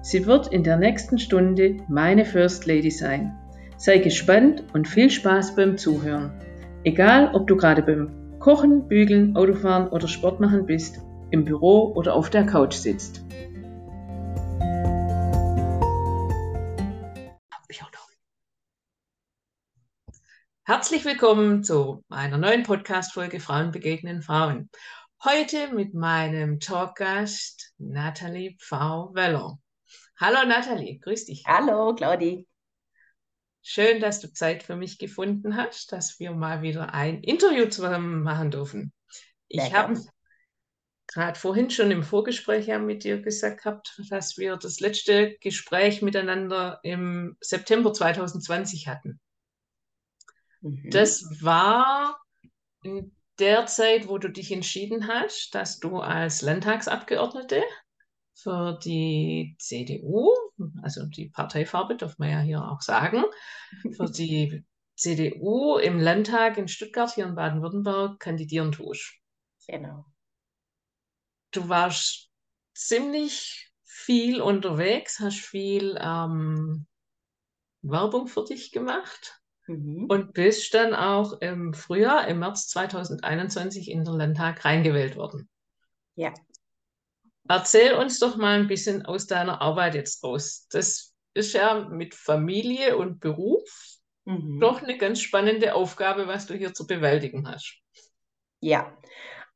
Sie wird in der nächsten Stunde meine First Lady sein. Sei gespannt und viel Spaß beim Zuhören. Egal, ob du gerade beim Kochen, Bügeln, Autofahren oder Sport machen bist, im Büro oder auf der Couch sitzt. Herzlich willkommen zu einer neuen Podcast-Folge Frauen begegnen Frauen. Heute mit meinem Talkgast Nathalie V. Weller. Hallo Nathalie, grüß dich. Hallo Claudi. Schön, dass du Zeit für mich gefunden hast, dass wir mal wieder ein Interview zusammen machen dürfen. Ich habe gerade vorhin schon im Vorgespräch ja mit dir gesagt gehabt, dass wir das letzte Gespräch miteinander im September 2020 hatten. Mhm. Das war in der Zeit, wo du dich entschieden hast, dass du als Landtagsabgeordnete für die CDU, also die Parteifarbe darf man ja hier auch sagen, für die CDU im Landtag in Stuttgart hier in Baden-Württemberg kandidieren tust. Genau. Du warst ziemlich viel unterwegs, hast viel ähm, Werbung für dich gemacht mhm. und bist dann auch im Frühjahr, im März 2021 in den Landtag reingewählt worden. Ja. Erzähl uns doch mal ein bisschen aus deiner Arbeit jetzt raus. Das ist ja mit Familie und Beruf mhm. doch eine ganz spannende Aufgabe, was du hier zu bewältigen hast. Ja,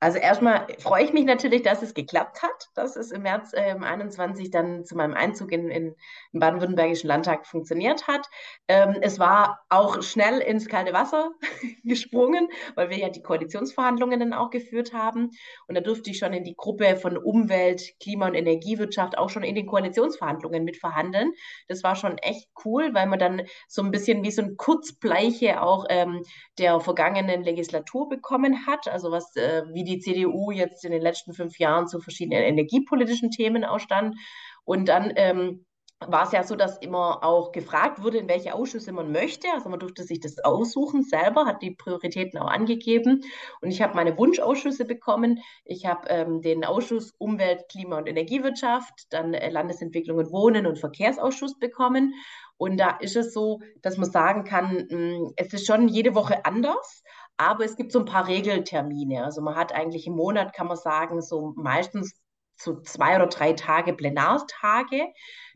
also erstmal freue ich mich natürlich, dass es geklappt hat, dass es im März äh, 21 dann zu meinem Einzug in, im baden-württembergischen Landtag funktioniert hat. Ähm, es war auch schnell ins kalte Wasser gesprungen, weil wir ja die Koalitionsverhandlungen dann auch geführt haben. Und da durfte ich schon in die Gruppe von Umwelt, Klima- und Energiewirtschaft auch schon in den Koalitionsverhandlungen mitverhandeln. Das war schon echt cool, weil man dann so ein bisschen wie so ein Kurzbleiche auch ähm, der vergangenen Legislatur bekommen hat. Also was, äh, wie die die CDU jetzt in den letzten fünf Jahren zu verschiedenen energiepolitischen Themen ausstand. Und dann ähm, war es ja so, dass immer auch gefragt wurde, in welche Ausschüsse man möchte. Also man durfte sich das aussuchen selber, hat die Prioritäten auch angegeben. Und ich habe meine Wunschausschüsse bekommen. Ich habe ähm, den Ausschuss Umwelt, Klima und Energiewirtschaft, dann äh, Landesentwicklung und Wohnen und Verkehrsausschuss bekommen. Und da ist es so, dass man sagen kann, mm, es ist schon jede Woche anders. Aber es gibt so ein paar Regeltermine. Also man hat eigentlich im Monat, kann man sagen, so meistens so zwei oder drei Tage Plenartage.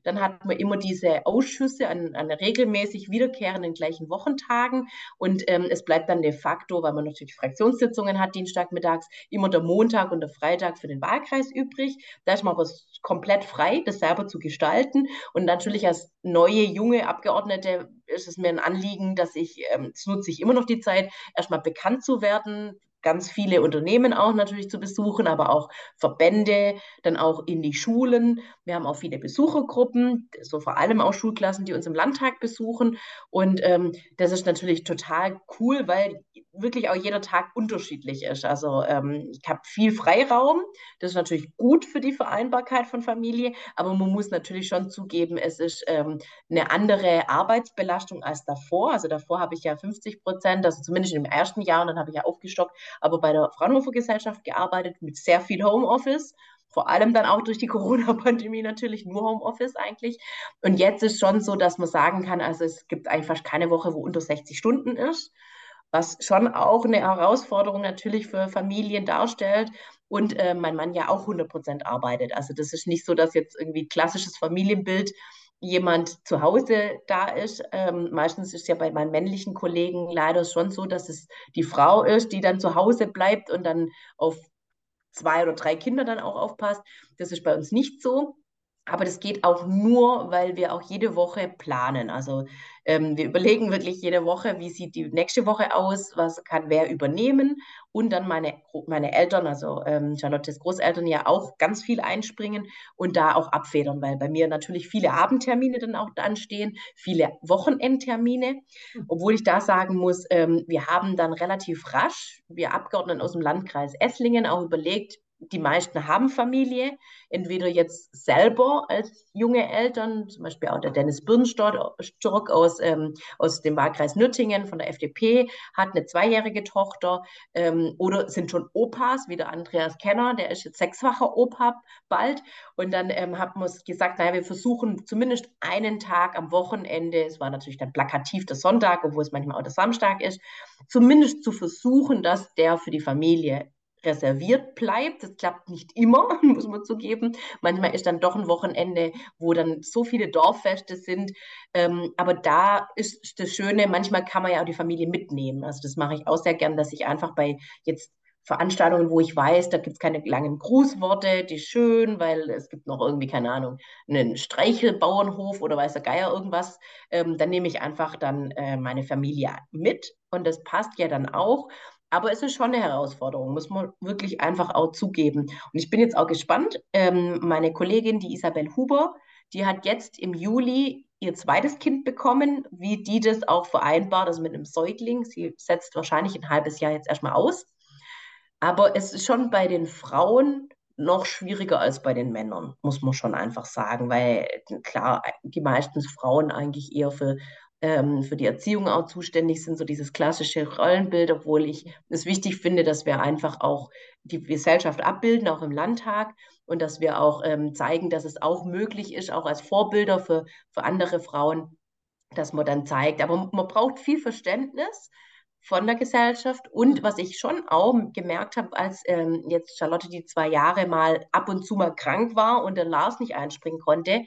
Dann hat man immer diese Ausschüsse an, an regelmäßig wiederkehrenden gleichen Wochentagen. Und ähm, es bleibt dann de facto, weil man natürlich Fraktionssitzungen hat, Dienstagmittags, immer der Montag und der Freitag für den Wahlkreis übrig. Da ist man aber komplett frei, das selber zu gestalten. Und natürlich als neue, junge Abgeordnete ist es mir ein Anliegen, dass ich, ähm, das nutze ich immer noch die Zeit, erstmal bekannt zu werden, ganz viele Unternehmen auch natürlich zu besuchen, aber auch Verbände, dann auch in die Schulen. Wir haben auch viele Besuchergruppen, so vor allem auch Schulklassen, die uns im Landtag besuchen. Und ähm, das ist natürlich total cool, weil wirklich auch jeder Tag unterschiedlich ist. Also ähm, ich habe viel Freiraum. Das ist natürlich gut für die Vereinbarkeit von Familie, aber man muss natürlich schon zugeben, es ist ähm, eine andere Arbeitsbelastung als davor. Also davor habe ich ja 50 Prozent, also zumindest im ersten Jahr, und dann habe ich ja aufgestockt, aber bei der Fraunhofer Gesellschaft gearbeitet mit sehr viel Homeoffice vor allem dann auch durch die Corona-Pandemie natürlich nur Homeoffice eigentlich. Und jetzt ist schon so, dass man sagen kann, also es gibt eigentlich fast keine Woche, wo unter 60 Stunden ist, was schon auch eine Herausforderung natürlich für Familien darstellt. Und äh, mein Mann ja auch 100 Prozent arbeitet. Also das ist nicht so, dass jetzt irgendwie klassisches Familienbild jemand zu Hause da ist. Ähm, meistens ist es ja bei meinen männlichen Kollegen leider schon so, dass es die Frau ist, die dann zu Hause bleibt und dann auf zwei oder drei Kinder dann auch aufpasst. Das ist bei uns nicht so. Aber das geht auch nur, weil wir auch jede Woche planen. Also ähm, wir überlegen wirklich jede Woche, wie sieht die nächste Woche aus, was kann wer übernehmen. Und dann meine, meine Eltern, also ähm, Charlottes Großeltern ja auch ganz viel einspringen und da auch abfedern, weil bei mir natürlich viele Abendtermine dann auch anstehen, viele Wochenendtermine. Hm. Obwohl ich da sagen muss, ähm, wir haben dann relativ rasch, wir Abgeordneten aus dem Landkreis Esslingen, auch überlegt, die meisten haben Familie, entweder jetzt selber als junge Eltern, zum Beispiel auch der Dennis Birnstock aus, ähm, aus dem Wahlkreis Nürtingen von der FDP, hat eine zweijährige Tochter, ähm, oder sind schon Opas, wie der Andreas Kenner, der ist jetzt sechsfacher Opa bald. Und dann ähm, haben wir gesagt, naja, wir versuchen zumindest einen Tag am Wochenende, es war natürlich dann plakativ der Sonntag, obwohl es manchmal auch der Samstag ist, zumindest zu versuchen, dass der für die Familie reserviert bleibt. Das klappt nicht immer, muss man zugeben. Manchmal ist dann doch ein Wochenende, wo dann so viele Dorffeste sind. Ähm, aber da ist das Schöne, manchmal kann man ja auch die Familie mitnehmen. Also das mache ich auch sehr gern, dass ich einfach bei jetzt Veranstaltungen, wo ich weiß, da gibt es keine langen Grußworte, die schön, weil es gibt noch irgendwie, keine Ahnung, einen Streichelbauernhof oder weiß der Geier irgendwas, ähm, dann nehme ich einfach dann äh, meine Familie mit und das passt ja dann auch. Aber es ist schon eine Herausforderung, muss man wirklich einfach auch zugeben. Und ich bin jetzt auch gespannt. Ähm, meine Kollegin, die Isabel Huber, die hat jetzt im Juli ihr zweites Kind bekommen, wie die das auch vereinbart, also mit einem Säugling. Sie setzt wahrscheinlich ein halbes Jahr jetzt erstmal aus. Aber es ist schon bei den Frauen noch schwieriger als bei den Männern, muss man schon einfach sagen, weil klar, die meisten Frauen eigentlich eher für ähm, für die Erziehung auch zuständig sind, so dieses klassische Rollenbild, obwohl ich es wichtig finde, dass wir einfach auch die Gesellschaft abbilden, auch im Landtag und dass wir auch ähm, zeigen, dass es auch möglich ist, auch als Vorbilder für, für andere Frauen, dass man dann zeigt. Aber man braucht viel Verständnis von der Gesellschaft. Und was ich schon auch gemerkt habe, als ähm, jetzt Charlotte die zwei Jahre mal ab und zu mal krank war und der Lars nicht einspringen konnte,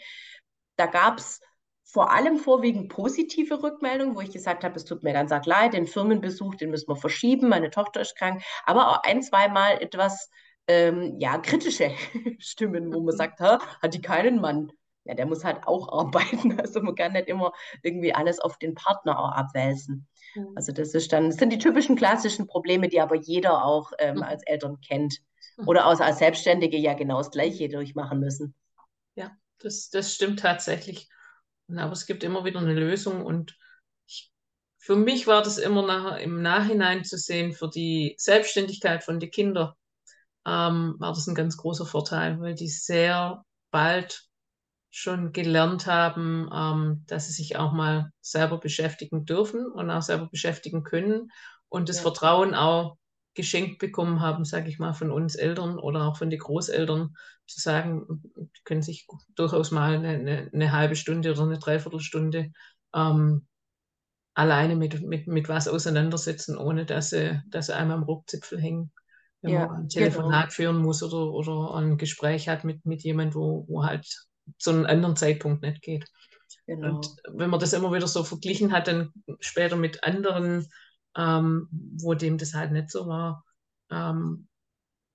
da gab es vor allem vorwiegend positive Rückmeldungen, wo ich gesagt habe, es tut mir ganz arg leid, den Firmenbesuch, den müssen wir verschieben, meine Tochter ist krank, aber auch ein, zweimal etwas ähm, ja, kritische Stimmen, wo man sagt, hat die keinen Mann? Ja, der muss halt auch arbeiten. Also man kann nicht immer irgendwie alles auf den Partner auch abwälzen. Mhm. Also das ist dann, das sind die typischen klassischen Probleme, die aber jeder auch ähm, mhm. als Eltern kennt. Mhm. Oder auch als Selbstständige ja genau das Gleiche durchmachen müssen. Ja, das, das stimmt tatsächlich. Aber es gibt immer wieder eine Lösung und ich, für mich war das immer nach, im Nachhinein zu sehen, für die Selbstständigkeit von den Kindern ähm, war das ein ganz großer Vorteil, weil die sehr bald schon gelernt haben, ähm, dass sie sich auch mal selber beschäftigen dürfen und auch selber beschäftigen können und das ja. Vertrauen auch geschenkt bekommen haben, sage ich mal, von uns Eltern oder auch von den Großeltern, zu sagen, die können sich durchaus mal eine, eine, eine halbe Stunde oder eine Dreiviertelstunde ähm, alleine mit, mit, mit was auseinandersetzen, ohne dass sie, dass sie einmal am Rockzipfel hängen. Wenn ja, man ein Telefonat genau. führen muss oder, oder ein Gespräch hat mit, mit jemandem, wo, wo halt zu einem anderen Zeitpunkt nicht geht. Genau. Und wenn man das immer wieder so verglichen hat, dann später mit anderen ähm, wo dem das halt nicht so war, ähm,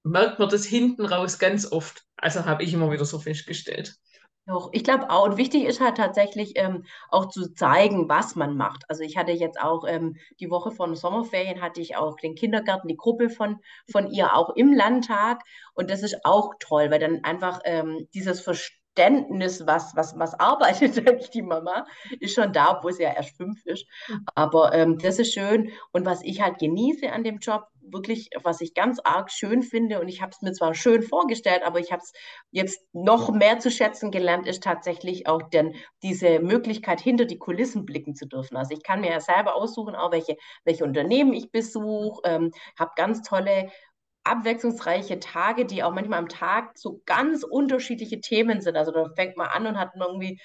merkt man das hinten raus ganz oft. Also habe ich immer wieder so festgestellt. Doch, ich glaube auch. Und wichtig ist halt tatsächlich ähm, auch zu zeigen, was man macht. Also ich hatte jetzt auch ähm, die Woche von Sommerferien hatte ich auch den Kindergarten, die Gruppe von, von ihr auch im Landtag. Und das ist auch toll, weil dann einfach ähm, dieses Verständnis Verständnis, was, was, was arbeitet eigentlich die Mama, ist schon da, obwohl sie ja erst fünf ist. Aber ähm, das ist schön. Und was ich halt genieße an dem Job, wirklich, was ich ganz arg schön finde, und ich habe es mir zwar schön vorgestellt, aber ich habe es jetzt noch mehr zu schätzen gelernt, ist tatsächlich auch denn diese Möglichkeit, hinter die Kulissen blicken zu dürfen. Also ich kann mir ja selber aussuchen, auch welche, welche Unternehmen ich besuche, ähm, habe ganz tolle abwechslungsreiche Tage, die auch manchmal am Tag so ganz unterschiedliche Themen sind. Also da fängt man an und hat irgendwie,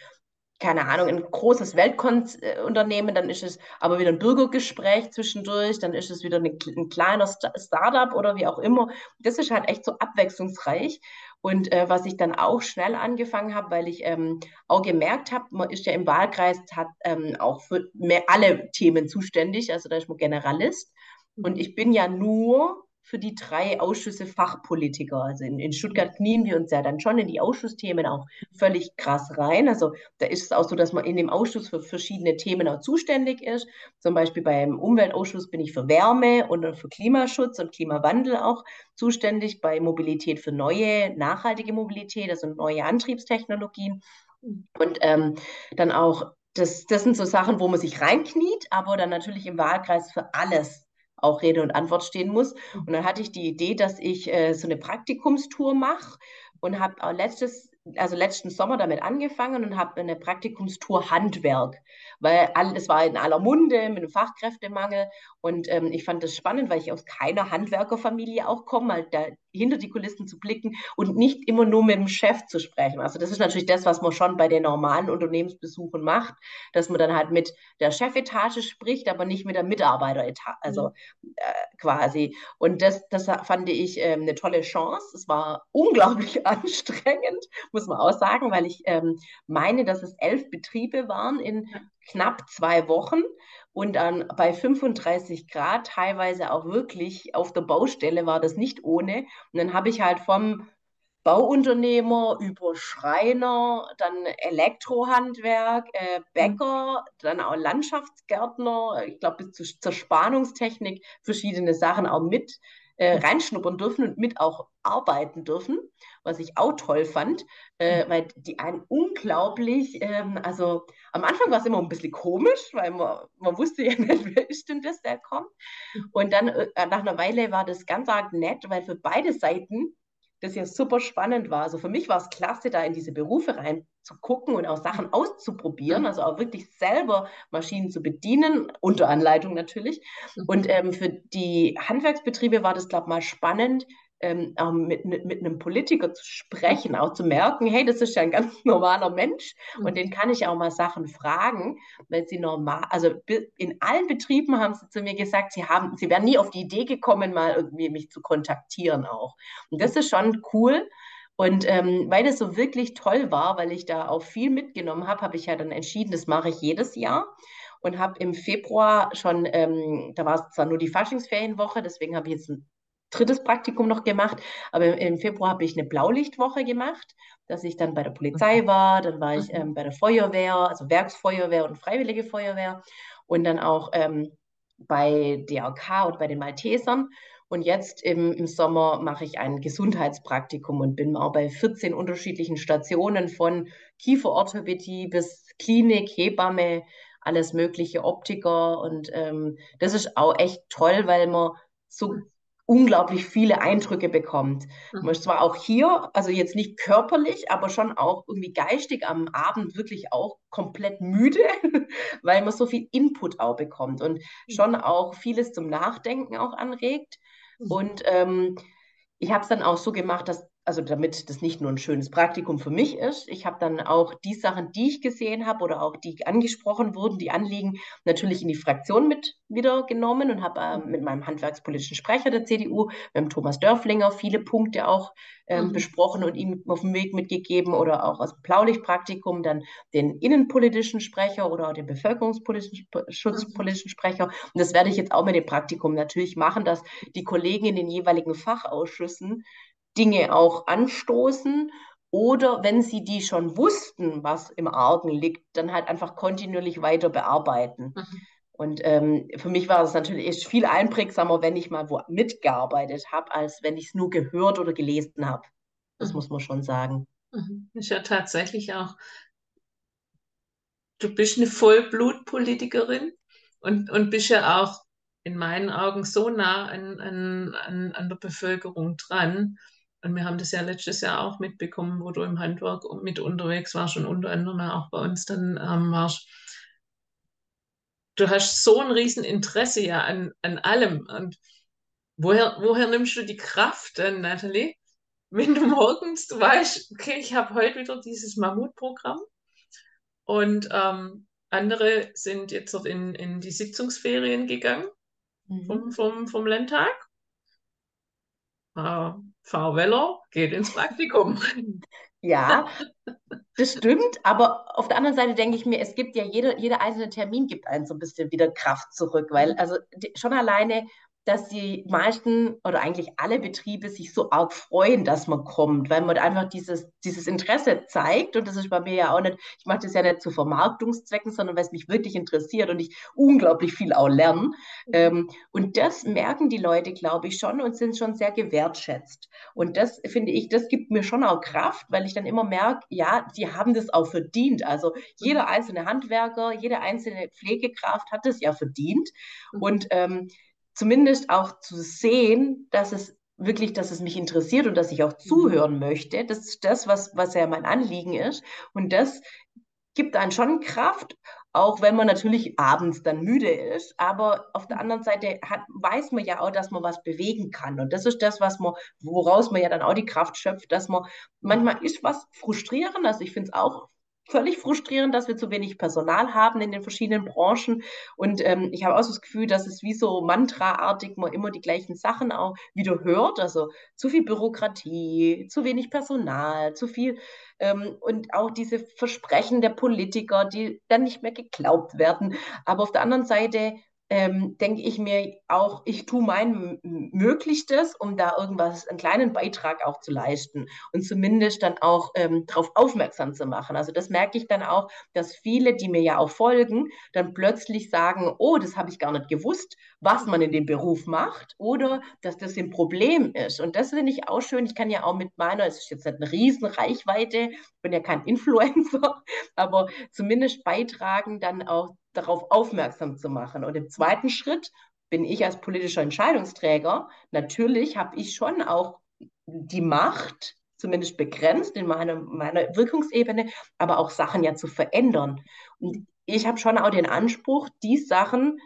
keine Ahnung, ein großes Weltunternehmen, dann ist es aber wieder ein Bürgergespräch zwischendurch, dann ist es wieder ein, ein kleiner Startup oder wie auch immer. Das ist halt echt so abwechslungsreich. Und äh, was ich dann auch schnell angefangen habe, weil ich ähm, auch gemerkt habe, man ist ja im Wahlkreis, hat ähm, auch für mehr, alle Themen zuständig, also da ist man Generalist. Und ich bin ja nur für die drei Ausschüsse Fachpolitiker. Also in, in Stuttgart knien wir uns ja dann schon in die Ausschussthemen auch völlig krass rein. Also da ist es auch so, dass man in dem Ausschuss für verschiedene Themen auch zuständig ist. Zum Beispiel beim Umweltausschuss bin ich für Wärme und für Klimaschutz und Klimawandel auch zuständig, bei Mobilität für neue, nachhaltige Mobilität, also neue Antriebstechnologien. Und ähm, dann auch, das, das sind so Sachen, wo man sich reinkniet, aber dann natürlich im Wahlkreis für alles auch Rede und Antwort stehen muss. Und dann hatte ich die Idee, dass ich äh, so eine Praktikumstour mache und habe letztes also letzten Sommer damit angefangen und habe eine Praktikumstour Handwerk, weil es war in aller Munde mit dem Fachkräftemangel und ähm, ich fand das spannend, weil ich aus keiner Handwerkerfamilie auch komme, halt da hinter die Kulissen zu blicken und nicht immer nur mit dem Chef zu sprechen. Also das ist natürlich das, was man schon bei den normalen Unternehmensbesuchen macht, dass man dann halt mit der Chefetage spricht, aber nicht mit der Mitarbeiteretage, also mhm. äh, quasi. Und das, das fand ich äh, eine tolle Chance. Es war unglaublich anstrengend, muss man auch sagen, weil ich ähm, meine, dass es elf Betriebe waren in knapp zwei Wochen und dann bei 35 Grad, teilweise auch wirklich auf der Baustelle war das nicht ohne. Und dann habe ich halt vom Bauunternehmer über Schreiner, dann Elektrohandwerk, äh, Bäcker, dann auch Landschaftsgärtner, ich glaube bis zu, zur Spannungstechnik verschiedene Sachen auch mit äh, reinschnuppern dürfen und mit auch arbeiten dürfen, was ich auch toll fand, äh, mhm. weil die einen unglaublich, ähm, also am Anfang war es immer ein bisschen komisch, weil man, man wusste ja nicht, wer ist denn das, der kommt. Mhm. Und dann äh, nach einer Weile war das ganz arg nett, weil für beide Seiten das ja super spannend war. Also für mich war es klasse, da in diese Berufe rein zu gucken und auch Sachen auszuprobieren, also auch wirklich selber Maschinen zu bedienen, unter Anleitung natürlich. Und ähm, für die Handwerksbetriebe war das, glaube ich, mal spannend, ähm, mit, mit, mit einem Politiker zu sprechen, auch zu merken, hey, das ist ja ein ganz normaler Mensch und den kann ich auch mal Sachen fragen, weil sie normal, also in allen Betrieben haben sie zu mir gesagt, sie haben, sie wären nie auf die Idee gekommen, mal irgendwie mich zu kontaktieren auch. Und das ist schon cool. Und ähm, weil das so wirklich toll war, weil ich da auch viel mitgenommen habe, habe ich ja dann entschieden, das mache ich jedes Jahr und habe im Februar schon, ähm, da war es zwar nur die Faschingsferienwoche, deswegen habe ich jetzt ein drittes Praktikum noch gemacht, aber im Februar habe ich eine Blaulichtwoche gemacht, dass ich dann bei der Polizei war, dann war ich ähm, bei der Feuerwehr, also Werksfeuerwehr und Freiwillige Feuerwehr und dann auch ähm, bei DRK und bei den Maltesern. Und jetzt im, im Sommer mache ich ein Gesundheitspraktikum und bin auch bei 14 unterschiedlichen Stationen von Kieferorthopädie bis Klinik, Hebamme, alles mögliche, Optiker. Und ähm, das ist auch echt toll, weil man so unglaublich viele Eindrücke bekommt. Mhm. Man ist zwar auch hier, also jetzt nicht körperlich, aber schon auch irgendwie geistig am Abend wirklich auch komplett müde, weil man so viel Input auch bekommt und mhm. schon auch vieles zum Nachdenken auch anregt. Mhm. Und ähm, ich habe es dann auch so gemacht, dass also damit das nicht nur ein schönes Praktikum für mich ist. Ich habe dann auch die Sachen, die ich gesehen habe oder auch die angesprochen wurden, die Anliegen, natürlich in die Fraktion mit wieder genommen und habe äh, mit meinem handwerkspolitischen Sprecher der CDU, mit dem Thomas Dörflinger, viele Punkte auch ähm, mhm. besprochen und ihm auf den Weg mitgegeben oder auch aus dem Blaulichtpraktikum dann den innenpolitischen Sprecher oder den bevölkerungspolitischen schutzpolitischen. Sprecher. Und das werde ich jetzt auch mit dem Praktikum natürlich machen, dass die Kollegen in den jeweiligen Fachausschüssen Dinge auch anstoßen oder wenn sie die schon wussten, was im Argen liegt, dann halt einfach kontinuierlich weiter bearbeiten. Mhm. Und ähm, für mich war es natürlich viel einprägsamer, wenn ich mal wo mitgearbeitet habe, als wenn ich es nur gehört oder gelesen habe. Das mhm. muss man schon sagen. Mhm. Ist ja tatsächlich auch, du bist eine Vollblutpolitikerin und, und bist ja auch in meinen Augen so nah an, an, an, an der Bevölkerung dran. Und wir haben das ja letztes Jahr auch mitbekommen, wo du im Handwerk mit unterwegs warst und unter anderem auch bei uns dann ähm, warst. Du hast so ein Rieseninteresse ja an, an allem. Und woher, woher nimmst du die Kraft dann, Nathalie? Wenn du morgens, du weißt, okay, ich habe heute wieder dieses Mammutprogramm und ähm, andere sind jetzt in, in die Sitzungsferien gegangen mhm. vom, vom, vom Landtag Frau Weller geht ins Praktikum. Ja, das stimmt, aber auf der anderen Seite denke ich mir, es gibt ja jeder, jeder einzelne Termin gibt einen so ein bisschen wieder Kraft zurück, weil also die, schon alleine dass die meisten oder eigentlich alle Betriebe sich so arg freuen, dass man kommt, weil man einfach dieses, dieses Interesse zeigt. Und das ist bei mir ja auch nicht, ich mache das ja nicht zu Vermarktungszwecken, sondern weil es mich wirklich interessiert und ich unglaublich viel auch lerne. Mhm. Ähm, und das merken die Leute, glaube ich, schon und sind schon sehr gewertschätzt. Und das finde ich, das gibt mir schon auch Kraft, weil ich dann immer merke, ja, die haben das auch verdient. Also jeder mhm. einzelne Handwerker, jede einzelne Pflegekraft hat das ja verdient. Mhm. Und ähm, zumindest auch zu sehen, dass es wirklich, dass es mich interessiert und dass ich auch mhm. zuhören möchte. Das ist das, was, was ja mein Anliegen ist. Und das gibt einen schon Kraft, auch wenn man natürlich abends dann müde ist. Aber auf der anderen Seite hat, weiß man ja auch, dass man was bewegen kann. Und das ist das, was man, woraus man ja dann auch die Kraft schöpft, dass man manchmal ist was frustrierend. Also ich finde es auch völlig frustrierend, dass wir zu wenig Personal haben in den verschiedenen Branchen. Und ähm, ich habe auch so das Gefühl, dass es wie so mantraartig man immer die gleichen Sachen auch wieder hört. Also zu viel Bürokratie, zu wenig Personal, zu viel ähm, und auch diese Versprechen der Politiker, die dann nicht mehr geglaubt werden. Aber auf der anderen Seite ähm, denke ich mir auch, ich tue mein Möglichstes, um da irgendwas, einen kleinen Beitrag auch zu leisten und zumindest dann auch ähm, darauf aufmerksam zu machen. Also das merke ich dann auch, dass viele, die mir ja auch folgen, dann plötzlich sagen, oh, das habe ich gar nicht gewusst, was man in dem Beruf macht oder dass das ein Problem ist. Und das finde ich auch schön. Ich kann ja auch mit meiner, es ist jetzt eine riesen Reichweite, ich bin ja kein Influencer, aber zumindest beitragen dann auch darauf aufmerksam zu machen. Und im zweiten Schritt bin ich als politischer Entscheidungsträger, natürlich habe ich schon auch die Macht, zumindest begrenzt in meiner, meiner Wirkungsebene, aber auch Sachen ja zu verändern. Und ich habe schon auch den Anspruch, die Sachen,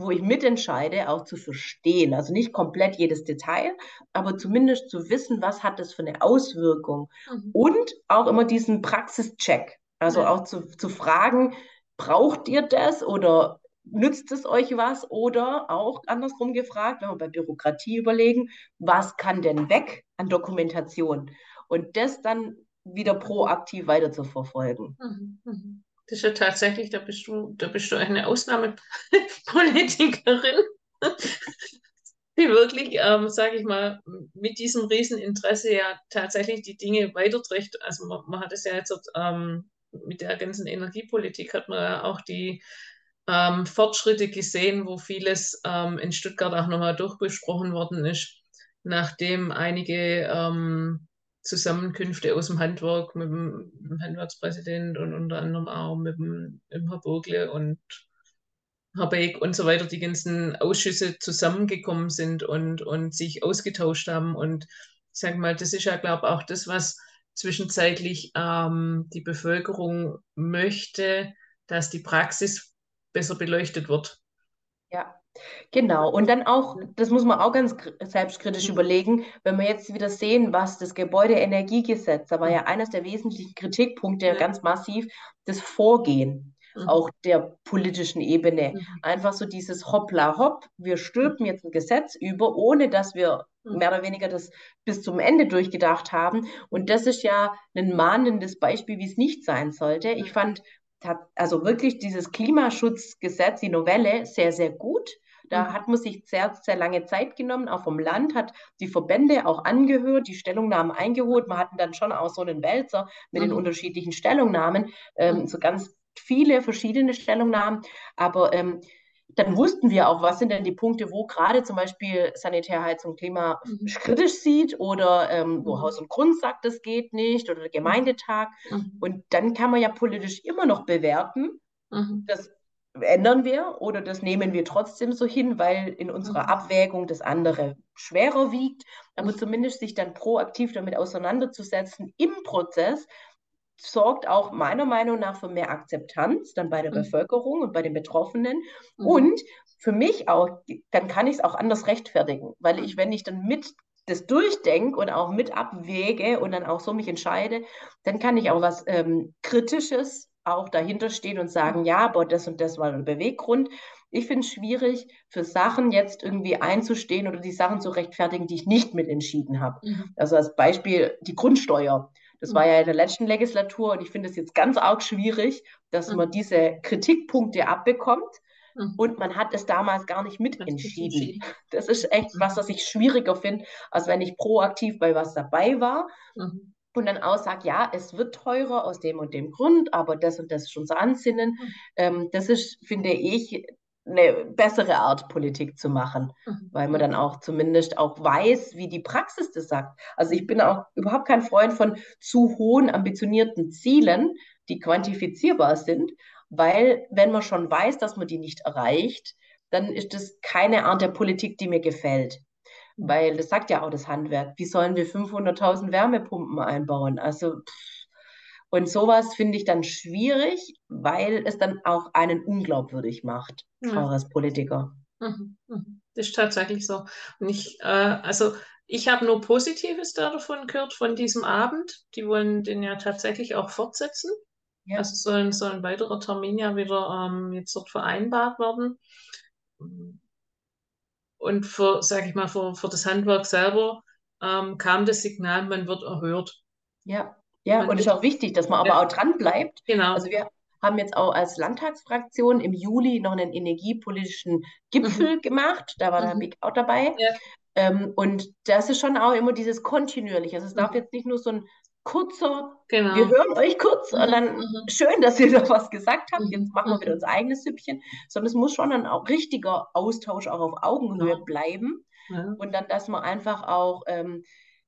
wo ich mitentscheide, auch zu verstehen. Also nicht komplett jedes Detail, aber zumindest zu wissen, was hat das für eine Auswirkung. Mhm. Und auch immer diesen Praxischeck. Also ja. auch zu, zu fragen, braucht ihr das oder nützt es euch was? Oder auch andersrum gefragt, wenn wir bei Bürokratie überlegen, was kann denn weg an Dokumentation? Und das dann wieder proaktiv weiter zu verfolgen. Mhm, mhm. Das ist ja tatsächlich, da bist du, da bist du eine Ausnahmepolitikerin, die wirklich, ähm, sage ich mal, mit diesem Rieseninteresse ja tatsächlich die Dinge weiterträgt. Also man, man hat es ja jetzt ähm, mit der ganzen Energiepolitik hat man ja auch die ähm, Fortschritte gesehen, wo vieles ähm, in Stuttgart auch nochmal durchbesprochen worden ist, nachdem einige ähm, Zusammenkünfte aus dem Handwerk mit dem, mit dem Handwerkspräsident und unter anderem auch mit dem, mit dem Herr Bogle und Herr Beck und so weiter, die ganzen Ausschüsse zusammengekommen sind und, und sich ausgetauscht haben. Und ich sage mal, das ist ja, glaube ich, auch das, was zwischenzeitlich ähm, die Bevölkerung möchte, dass die Praxis besser beleuchtet wird. Ja, Genau, und dann auch, das muss man auch ganz selbstkritisch überlegen, wenn wir jetzt wieder sehen, was das Gebäudeenergiegesetz, da war ja eines der wesentlichen Kritikpunkte ja. ganz massiv, das Vorgehen mhm. auch der politischen Ebene. Mhm. Einfach so dieses Hoppla hopp, wir stülpen jetzt ein Gesetz über, ohne dass wir mhm. mehr oder weniger das bis zum Ende durchgedacht haben. Und das ist ja ein mahnendes Beispiel, wie es nicht sein sollte. Ich fand also wirklich dieses Klimaschutzgesetz, die Novelle, sehr, sehr gut. Da mhm. hat man sich sehr, sehr lange Zeit genommen, auch vom Land, hat die Verbände auch angehört, die Stellungnahmen eingeholt. Man hatten dann schon auch so einen Wälzer mit mhm. den unterschiedlichen Stellungnahmen, ähm, so ganz viele verschiedene Stellungnahmen, aber ähm, dann wussten wir auch, was sind denn die Punkte, wo gerade zum Beispiel Sanitärheizung Klima mhm. kritisch sieht oder ähm, wo mhm. Haus und Grund sagt, das geht nicht oder der Gemeindetag. Mhm. Und dann kann man ja politisch immer noch bewerten, mhm. das ändern wir oder das nehmen wir trotzdem so hin, weil in unserer mhm. Abwägung das andere schwerer wiegt. Aber mhm. zumindest sich dann proaktiv damit auseinanderzusetzen im Prozess, sorgt auch meiner Meinung nach für mehr Akzeptanz dann bei der mhm. Bevölkerung und bei den Betroffenen. Mhm. Und für mich auch, dann kann ich es auch anders rechtfertigen, weil ich, wenn ich dann mit das durchdenke und auch mit abwäge und dann auch so mich entscheide, dann kann ich auch was ähm, Kritisches auch dahinter stehen und sagen, ja, aber das und das war ein Beweggrund. Ich finde es schwierig, für Sachen jetzt irgendwie einzustehen oder die Sachen zu rechtfertigen, die ich nicht mitentschieden habe. Mhm. Also als Beispiel die Grundsteuer. Das war ja in der letzten Legislatur und ich finde es jetzt ganz arg schwierig, dass man diese Kritikpunkte abbekommt, mhm. und man hat es damals gar nicht mitentschieden. Das ist echt was, was ich schwieriger finde, als wenn ich proaktiv bei was dabei war. Mhm. Und dann auch sagt, ja, es wird teurer aus dem und dem Grund, aber das und das ist unser Ansinnen. Mhm. Ähm, das ist, finde ich, eine bessere Art, Politik zu machen, mhm. weil man dann auch zumindest auch weiß, wie die Praxis das sagt. Also ich bin auch überhaupt kein Freund von zu hohen, ambitionierten Zielen, die quantifizierbar sind, weil wenn man schon weiß, dass man die nicht erreicht, dann ist das keine Art der Politik, die mir gefällt. Mhm. Weil das sagt ja auch das Handwerk. Wie sollen wir 500.000 Wärmepumpen einbauen? Also und sowas finde ich dann schwierig, weil es dann auch einen unglaubwürdig macht, ja. auch als Politiker. Mhm, mhm. Das ist tatsächlich so. Und ich, äh, also ich habe nur Positives davon gehört, von diesem Abend. Die wollen den ja tatsächlich auch fortsetzen. Ja. Also soll ein, soll ein weiterer Termin ja wieder ähm, jetzt dort vereinbart werden. Und für, sage ich mal, für, für das Handwerk selber ähm, kam das Signal, man wird erhört. Ja. Ja, und es ist auch wichtig, dass man aber ja. auch dran bleibt. Genau. Also wir haben jetzt auch als Landtagsfraktion im Juli noch einen energiepolitischen Gipfel mhm. gemacht. Da war mhm. der Big auch dabei. Ja. Ähm, und das ist schon auch immer dieses kontinuierliche. Also es darf mhm. jetzt nicht nur so ein kurzer, genau. wir hören euch kurz und dann mhm. mhm. schön, dass ihr noch was gesagt habt, jetzt machen wir wieder unser eigenes Süppchen, sondern es muss schon ein auch richtiger Austausch auch auf Augenhöhe ja. bleiben. Ja. Und dann, dass man einfach auch ähm,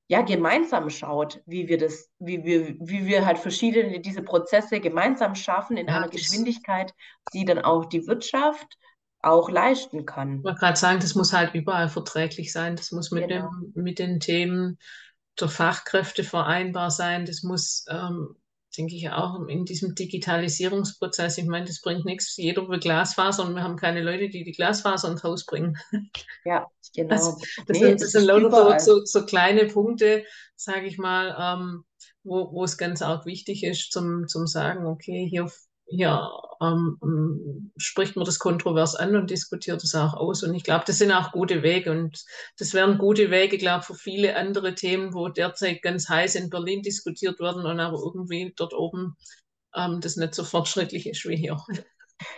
ja, gemeinsam schaut, wie wir das, wie wir, wie wir halt verschiedene diese Prozesse gemeinsam schaffen in ja, einer Geschwindigkeit, die dann auch die Wirtschaft auch leisten kann. Ich wollte gerade sagen, das muss halt überall verträglich sein. Das muss mit, genau. dem, mit den Themen der Fachkräfte vereinbar sein. Das muss ähm, denke ich auch in diesem Digitalisierungsprozess. Ich meine, das bringt nichts. Jeder will Glasfaser und wir haben keine Leute, die die Glasfaser ins Haus bringen. Ja, genau. Das, das nee, sind, das sind lauter so, so, kleine Punkte, sage ich mal, ähm, wo, wo es ganz auch wichtig ist, zum, zum sagen, okay, hier hier ähm, ähm, spricht man das kontrovers an und diskutiert es auch aus. Und ich glaube, das sind auch gute Wege. Und das wären gute Wege, glaube ich, für viele andere Themen, wo derzeit ganz heiß in Berlin diskutiert werden und aber irgendwie dort oben ähm, das nicht so fortschrittlich ist wie hier.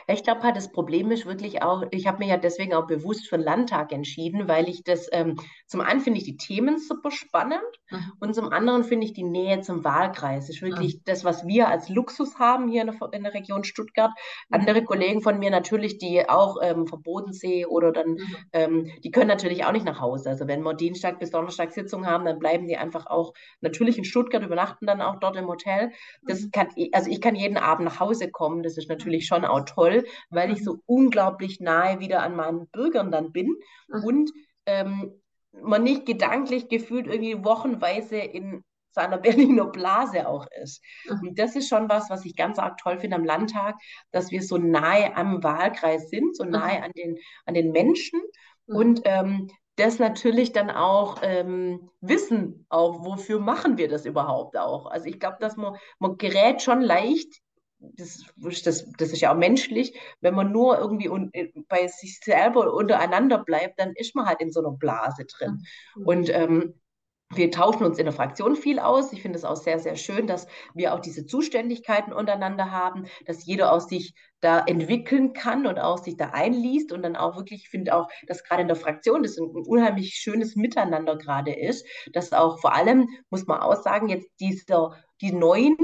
Ich glaube das Problem ist wirklich auch, ich habe mich ja deswegen auch bewusst für den Landtag entschieden, weil ich das, ähm, zum einen finde ich die Themen super spannend mhm. und zum anderen finde ich die Nähe zum Wahlkreis. Das ist wirklich mhm. das, was wir als Luxus haben hier in der, in der Region Stuttgart. Mhm. Andere Kollegen von mir natürlich, die auch ähm, vom Bodensee oder dann, mhm. ähm, die können natürlich auch nicht nach Hause. Also wenn wir Dienstag bis Donnerstag Sitzung haben, dann bleiben die einfach auch natürlich in Stuttgart, übernachten dann auch dort im Hotel. Das mhm. kann, also ich kann jeden Abend nach Hause kommen. Das ist natürlich schon auch toll, weil ich so unglaublich nahe wieder an meinen Bürgern dann bin und ähm, man nicht gedanklich gefühlt irgendwie wochenweise in seiner Berliner Blase auch ist. Mhm. Und das ist schon was, was ich ganz arg toll finde am Landtag, dass wir so nahe am Wahlkreis sind, so nahe mhm. an den, an den Menschen mhm. und ähm, das natürlich dann auch ähm, wissen, auch wofür machen wir das überhaupt auch. Also ich glaube, dass man, man gerät schon leicht das, das, das ist ja auch menschlich, wenn man nur irgendwie un, äh, bei sich selber untereinander bleibt, dann ist man halt in so einer Blase drin. Mhm. Und ähm, wir tauschen uns in der Fraktion viel aus. Ich finde es auch sehr, sehr schön, dass wir auch diese Zuständigkeiten untereinander haben, dass jeder aus sich da entwickeln kann und auch sich da einliest und dann auch wirklich, ich finde auch, dass gerade in der Fraktion das ein unheimlich schönes Miteinander gerade ist, dass auch vor allem, muss man auch sagen, jetzt dieser, die neuen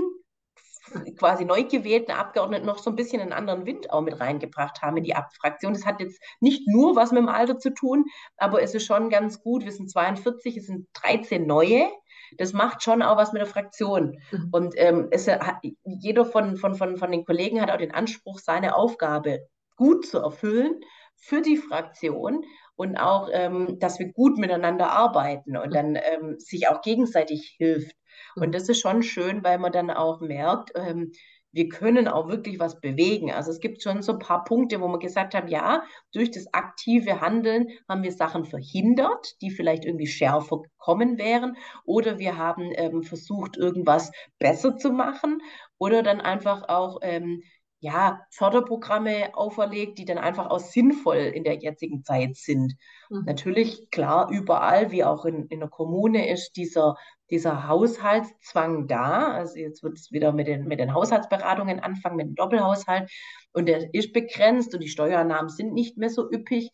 quasi neu gewählten Abgeordneten noch so ein bisschen einen anderen Wind auch mit reingebracht haben in die Fraktion. Das hat jetzt nicht nur was mit dem Alter zu tun, aber es ist schon ganz gut. Wir sind 42, es sind 13 neue. Das macht schon auch was mit der Fraktion. Mhm. Und ähm, es hat, jeder von, von, von, von den Kollegen hat auch den Anspruch, seine Aufgabe gut zu erfüllen für die Fraktion und auch, ähm, dass wir gut miteinander arbeiten und mhm. dann ähm, sich auch gegenseitig hilft. Und das ist schon schön, weil man dann auch merkt, ähm, wir können auch wirklich was bewegen. Also es gibt schon so ein paar Punkte, wo wir gesagt haben, ja, durch das aktive Handeln haben wir Sachen verhindert, die vielleicht irgendwie schärfer gekommen wären. Oder wir haben ähm, versucht, irgendwas besser zu machen. Oder dann einfach auch ähm, ja, Förderprogramme auferlegt, die dann einfach auch sinnvoll in der jetzigen Zeit sind. Mhm. Natürlich, klar, überall, wie auch in, in der Kommune, ist dieser, dieser Haushaltszwang da. Also jetzt wird es wieder mit den, mit den Haushaltsberatungen anfangen, mit dem Doppelhaushalt. Und der ist begrenzt und die Steuernahmen sind nicht mehr so üppig.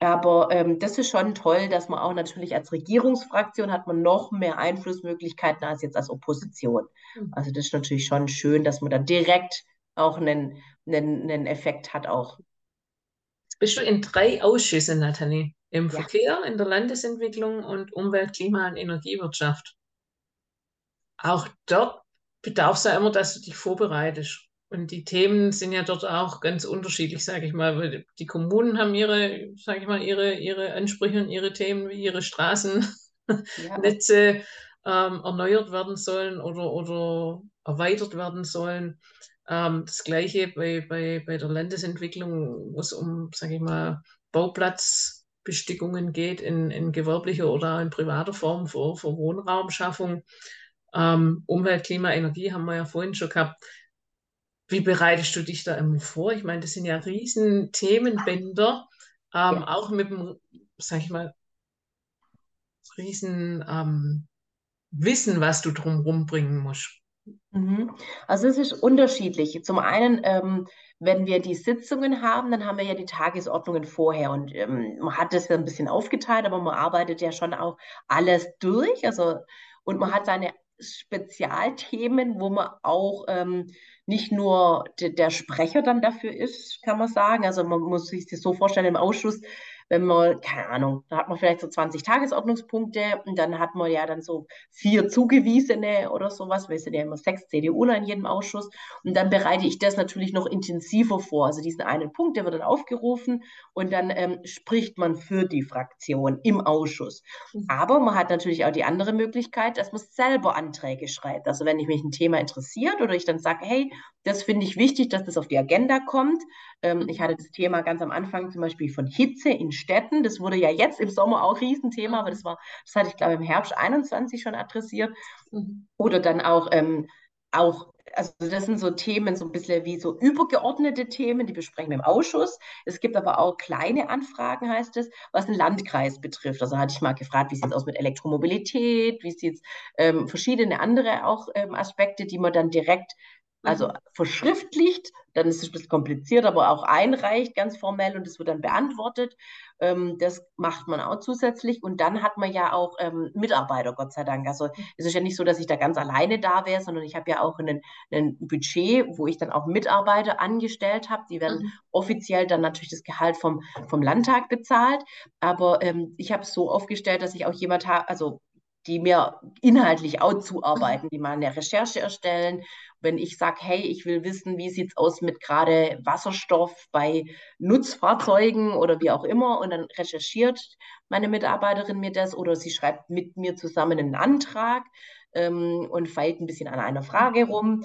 Aber ähm, das ist schon toll, dass man auch natürlich als Regierungsfraktion hat man noch mehr Einflussmöglichkeiten als jetzt als Opposition. Mhm. Also das ist natürlich schon schön, dass man da direkt auch einen, einen, einen Effekt hat auch. Bist du in drei Ausschüssen, Nathalie? Im ja. Verkehr, in der Landesentwicklung und Umwelt, Klima und Energiewirtschaft. Auch dort bedarf es ja immer, dass du dich vorbereitest. Und die Themen sind ja dort auch ganz unterschiedlich, sage ich mal. Die Kommunen haben ihre, sage ich mal, ihre, ihre Ansprüche und ihre Themen, wie ihre Straßennetze ja. ähm, erneuert werden sollen oder, oder erweitert werden sollen. Ähm, das Gleiche bei, bei, bei der Landesentwicklung, wo es um, sage ich mal, Bauplatzbestickungen geht in, in gewerblicher oder in privater Form für, für Wohnraumschaffung. Ähm, Umwelt, Klima, Energie haben wir ja vorhin schon gehabt wie bereitest du dich da immer vor? Ich meine, das sind ja riesen Themenbänder, ähm, ja. auch mit dem, sag ich mal, riesen ähm, Wissen, was du drumherum bringen musst. Mhm. Also es ist unterschiedlich. Zum einen, ähm, wenn wir die Sitzungen haben, dann haben wir ja die Tagesordnungen vorher und ähm, man hat das ja ein bisschen aufgeteilt, aber man arbeitet ja schon auch alles durch. Also und man hat seine Spezialthemen, wo man auch ähm, nicht nur de, der Sprecher dann dafür ist, kann man sagen. Also man muss sich das so vorstellen, im Ausschuss wenn man, keine Ahnung, da hat man vielleicht so 20 Tagesordnungspunkte und dann hat man ja dann so vier zugewiesene oder sowas, wir sind ja immer sechs CDUler in jedem Ausschuss und dann bereite ich das natürlich noch intensiver vor. Also diesen einen Punkt, der wird dann aufgerufen und dann ähm, spricht man für die Fraktion im Ausschuss. Mhm. Aber man hat natürlich auch die andere Möglichkeit, dass man selber Anträge schreibt. Also wenn ich mich ein Thema interessiert oder ich dann sage, hey, das finde ich wichtig, dass das auf die Agenda kommt. Ähm, ich hatte das Thema ganz am Anfang zum Beispiel von Hitze in Städten. Das wurde ja jetzt im Sommer auch Riesenthema, aber das war, das hatte ich glaube im Herbst 21 schon adressiert. Mhm. Oder dann auch, ähm, auch also das sind so Themen, so ein bisschen wie so übergeordnete Themen, die besprechen wir im Ausschuss. Es gibt aber auch kleine Anfragen, heißt es, was den Landkreis betrifft. Also hatte ich mal gefragt, wie sieht es aus mit Elektromobilität, wie sieht es ähm, verschiedene andere auch ähm, Aspekte, die man dann direkt also mhm. verschriftlicht, dann ist es ein bisschen kompliziert, aber auch einreicht ganz formell und es wird dann beantwortet. Ähm, das macht man auch zusätzlich und dann hat man ja auch ähm, Mitarbeiter, Gott sei Dank. Also mhm. es ist ja nicht so, dass ich da ganz alleine da wäre, sondern ich habe ja auch ein Budget, wo ich dann auch Mitarbeiter angestellt habe. Die werden mhm. offiziell dann natürlich das Gehalt vom, vom Landtag bezahlt, aber ähm, ich habe es so aufgestellt, dass ich auch jemand habe, also die mir inhaltlich auch zuarbeiten, die mal eine Recherche erstellen. Wenn ich sage, hey, ich will wissen, wie sieht es aus mit gerade Wasserstoff bei Nutzfahrzeugen oder wie auch immer, und dann recherchiert meine Mitarbeiterin mir das oder sie schreibt mit mir zusammen einen Antrag ähm, und feilt ein bisschen an einer Frage rum.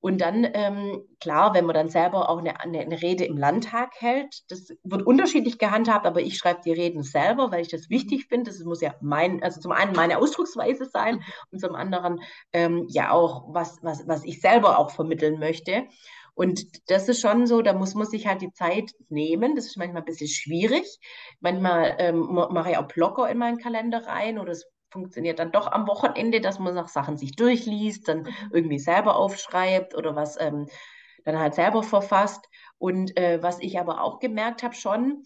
Und dann, ähm, klar, wenn man dann selber auch eine, eine, Rede im Landtag hält, das wird unterschiedlich gehandhabt, aber ich schreibe die Reden selber, weil ich das wichtig finde. Das muss ja mein, also zum einen meine Ausdrucksweise sein und zum anderen ähm, ja auch, was, was, was ich selber auch vermitteln möchte. Und das ist schon so, da muss man sich halt die Zeit nehmen. Das ist manchmal ein bisschen schwierig. Manchmal ähm, mache ich auch Blocker in meinen Kalender rein oder es funktioniert dann doch am Wochenende, dass man nach Sachen sich durchliest, dann mhm. irgendwie selber aufschreibt oder was ähm, dann halt selber verfasst. Und äh, was ich aber auch gemerkt habe schon,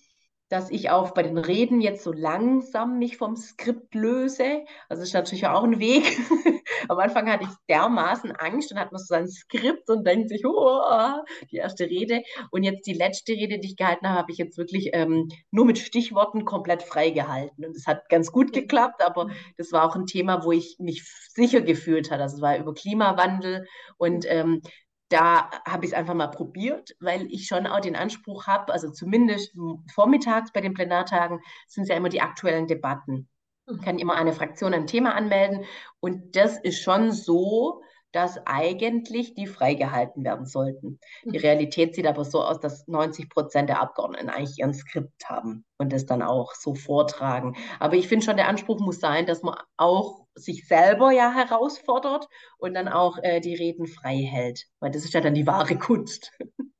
dass ich auch bei den Reden jetzt so langsam mich vom Skript löse. Also ist natürlich auch ein Weg. Am Anfang hatte ich dermaßen Angst und hat man so ein Skript und denkt sich, oh, die erste Rede. Und jetzt die letzte Rede, die ich gehalten habe, habe ich jetzt wirklich ähm, nur mit Stichworten komplett frei gehalten. Und es hat ganz gut geklappt, aber das war auch ein Thema, wo ich mich sicher gefühlt habe. Also es war über Klimawandel und ähm, da habe ich es einfach mal probiert, weil ich schon auch den Anspruch habe, also zumindest vormittags bei den Plenartagen sind es ja immer die aktuellen Debatten. Ich mhm. kann immer eine Fraktion ein Thema anmelden und das ist schon so, dass eigentlich die freigehalten werden sollten. Die mhm. Realität sieht aber so aus, dass 90 Prozent der Abgeordneten eigentlich ihren Skript haben und das dann auch so vortragen. Aber ich finde schon, der Anspruch muss sein, dass man auch sich selber ja herausfordert und dann auch äh, die Reden frei hält, weil das ist ja dann die wahre Kunst.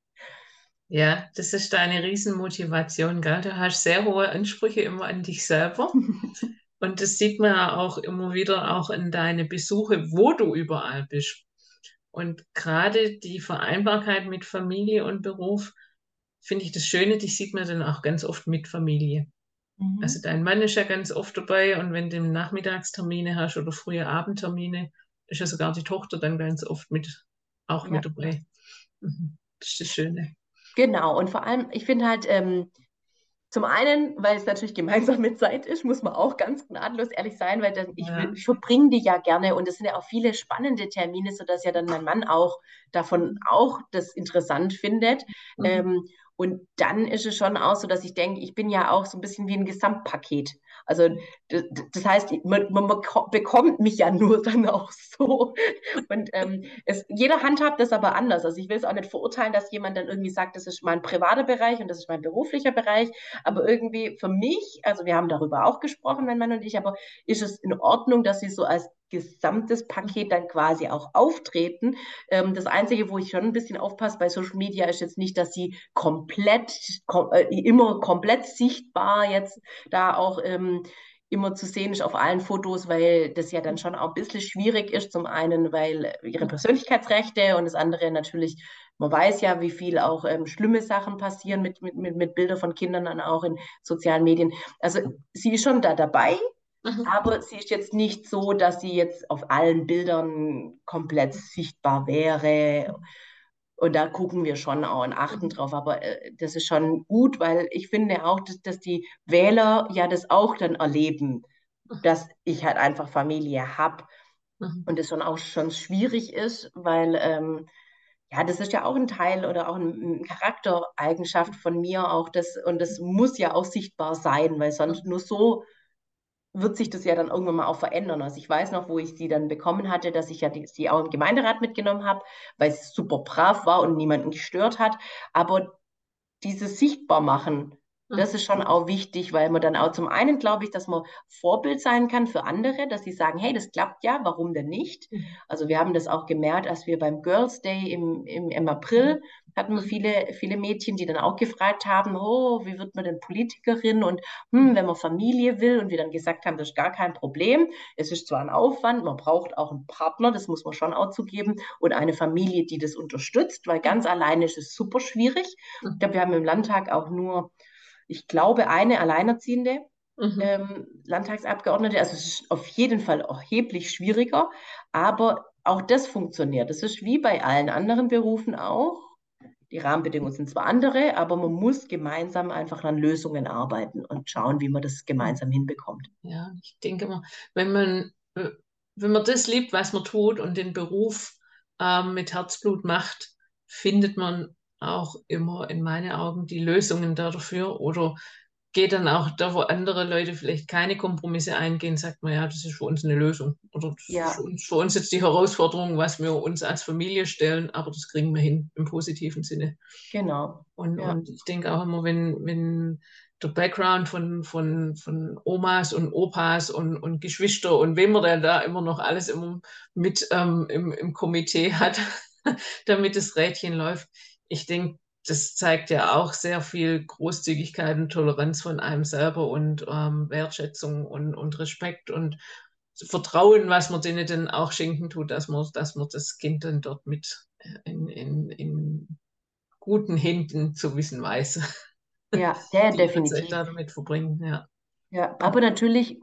Ja, das ist deine Riesenmotivation, gell? Du hast sehr hohe Ansprüche immer an dich selber. Und das sieht man ja auch immer wieder auch in deine Besuche, wo du überall bist. Und gerade die Vereinbarkeit mit Familie und Beruf, finde ich das Schöne, die sieht man dann auch ganz oft mit Familie. Mhm. Also dein Mann ist ja ganz oft dabei und wenn du Nachmittagstermine hast oder frühe Abendtermine, ist ja sogar die Tochter dann ganz oft mit, auch ja. mit dabei. Mhm. Das ist das Schöne. Genau, und vor allem, ich finde halt, ähm, zum einen, weil es natürlich gemeinsam mit Zeit ist, muss man auch ganz gnadenlos ehrlich sein, weil dann, ich, ja. ich verbringe die ja gerne und es sind ja auch viele spannende Termine, sodass ja dann mein Mann auch davon auch das interessant findet. Mhm. Ähm, und dann ist es schon auch so, dass ich denke, ich bin ja auch so ein bisschen wie ein Gesamtpaket. Also das, heißt, man, man, bekommt mich ja nur dann auch so. Und ähm, es, jeder handhabt das aber anders. Also ich will es auch nicht verurteilen, dass jemand dann irgendwie sagt, das ist mein privater Bereich und das ist mein beruflicher Bereich. Aber irgendwie für mich, also wir haben darüber auch gesprochen, mein Mann und ich, aber ist es in Ordnung, dass sie so als gesamtes Paket dann quasi auch auftreten. Ähm, das Einzige, wo ich schon ein bisschen aufpasse bei Social Media, ist jetzt nicht, dass sie komplett, kom äh, immer komplett sichtbar jetzt da auch ähm, immer zu sehen ist auf allen Fotos, weil das ja dann schon auch ein bisschen schwierig ist. Zum einen, weil ihre Persönlichkeitsrechte und das andere natürlich, man weiß ja, wie viel auch ähm, schlimme Sachen passieren mit, mit, mit, mit Bildern von Kindern dann auch in sozialen Medien. Also sie ist schon da dabei, Mhm. Aber sie ist jetzt nicht so, dass sie jetzt auf allen Bildern komplett sichtbar wäre. Und da gucken wir schon auch und achten mhm. drauf. Aber äh, das ist schon gut, weil ich finde auch, dass, dass die Wähler ja das auch dann erleben, mhm. dass ich halt einfach Familie habe. Mhm. Und das schon auch schon schwierig ist, weil ähm, ja, das ist ja auch ein Teil oder auch eine Charaktereigenschaft von mir auch das und das muss ja auch sichtbar sein, weil sonst nur so wird sich das ja dann irgendwann mal auch verändern. Also ich weiß noch, wo ich sie dann bekommen hatte, dass ich ja die, sie auch im Gemeinderat mitgenommen habe, weil sie super brav war und niemanden gestört hat. Aber dieses Sichtbarmachen, das ist schon auch wichtig, weil man dann auch zum einen glaube ich, dass man Vorbild sein kann für andere, dass sie sagen, hey, das klappt ja, warum denn nicht? Mhm. Also wir haben das auch gemerkt, als wir beim Girls Day im, im, im April mhm. hatten wir viele, viele Mädchen, die dann auch gefragt haben, oh, wie wird man denn Politikerin? Und hm, wenn man Familie will und wir dann gesagt haben, das ist gar kein Problem. Es ist zwar ein Aufwand, man braucht auch einen Partner, das muss man schon auch zugeben, und eine Familie, die das unterstützt, weil ganz alleine ist es super schwierig. Ich glaube, wir haben im Landtag auch nur ich glaube, eine Alleinerziehende mhm. ähm, Landtagsabgeordnete. Also es ist auf jeden Fall erheblich schwieriger, aber auch das funktioniert. Das ist wie bei allen anderen Berufen auch. Die Rahmenbedingungen sind zwar andere, aber man muss gemeinsam einfach an Lösungen arbeiten und schauen, wie man das gemeinsam hinbekommt. Ja, ich denke mal, wenn man, wenn man das liebt, was man tut und den Beruf ähm, mit Herzblut macht, findet man auch immer in meinen Augen die Lösungen dafür oder geht dann auch da, wo andere Leute vielleicht keine Kompromisse eingehen, sagt man, ja, das ist für uns eine Lösung. Oder das ja. ist für uns, für uns jetzt die Herausforderung, was wir uns als Familie stellen, aber das kriegen wir hin im positiven Sinne. Genau. Und, ja. und ich denke auch immer, wenn, wenn der Background von, von, von Omas und Opas und, und Geschwister und wem man denn da immer noch alles immer mit ähm, im, im Komitee hat, damit das Rädchen läuft ich denke, das zeigt ja auch sehr viel Großzügigkeit und Toleranz von einem selber und ähm, Wertschätzung und, und Respekt und Vertrauen, was man denen dann auch schenken tut, dass man, dass man das Kind dann dort mit in, in, in guten Händen zu wissen weiß. Ja, ja definitiv. damit verbringen, ja. Ja, aber natürlich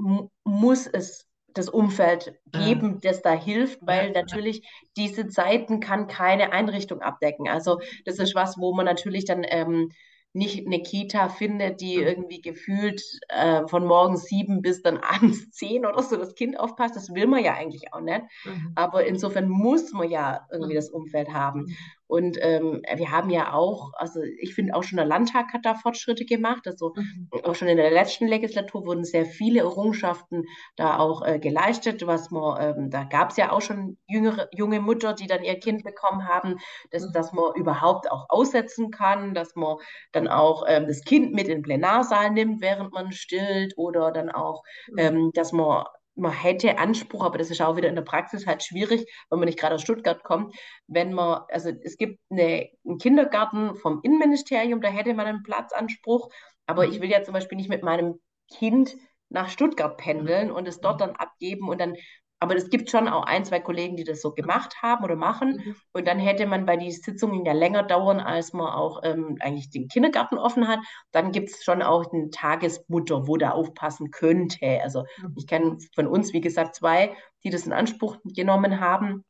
muss es das Umfeld geben, ja. das da hilft, weil natürlich diese Zeiten kann keine Einrichtung abdecken. Also das ist was, wo man natürlich dann ähm, nicht eine Kita findet, die irgendwie gefühlt äh, von morgens sieben bis dann abends zehn oder so das Kind aufpasst. Das will man ja eigentlich auch nicht. Mhm. Aber insofern muss man ja irgendwie mhm. das Umfeld haben. Und ähm, wir haben ja auch, also ich finde auch schon der Landtag hat da Fortschritte gemacht. Also mhm. auch schon in der letzten Legislatur wurden sehr viele Errungenschaften da auch äh, geleistet, was man, ähm, da gab es ja auch schon jüngere, junge Mütter, die dann ihr Kind bekommen haben, dass, mhm. dass man überhaupt auch aussetzen kann, dass man dann auch ähm, das Kind mit in den Plenarsaal nimmt, während man stillt, oder dann auch, mhm. ähm, dass man man hätte Anspruch, aber das ist auch wieder in der Praxis halt schwierig, wenn man nicht gerade aus Stuttgart kommt. Wenn man, also es gibt eine, einen Kindergarten vom Innenministerium, da hätte man einen Platzanspruch, aber ich will ja zum Beispiel nicht mit meinem Kind nach Stuttgart pendeln und es dort dann abgeben und dann aber es gibt schon auch ein, zwei Kollegen, die das so gemacht haben oder machen. Mhm. Und dann hätte man bei die Sitzungen ja länger dauern, als man auch ähm, eigentlich den Kindergarten offen hat. Dann gibt es schon auch eine Tagesmutter, wo da aufpassen könnte. Also mhm. ich kenne von uns, wie gesagt, zwei, die das in Anspruch genommen haben.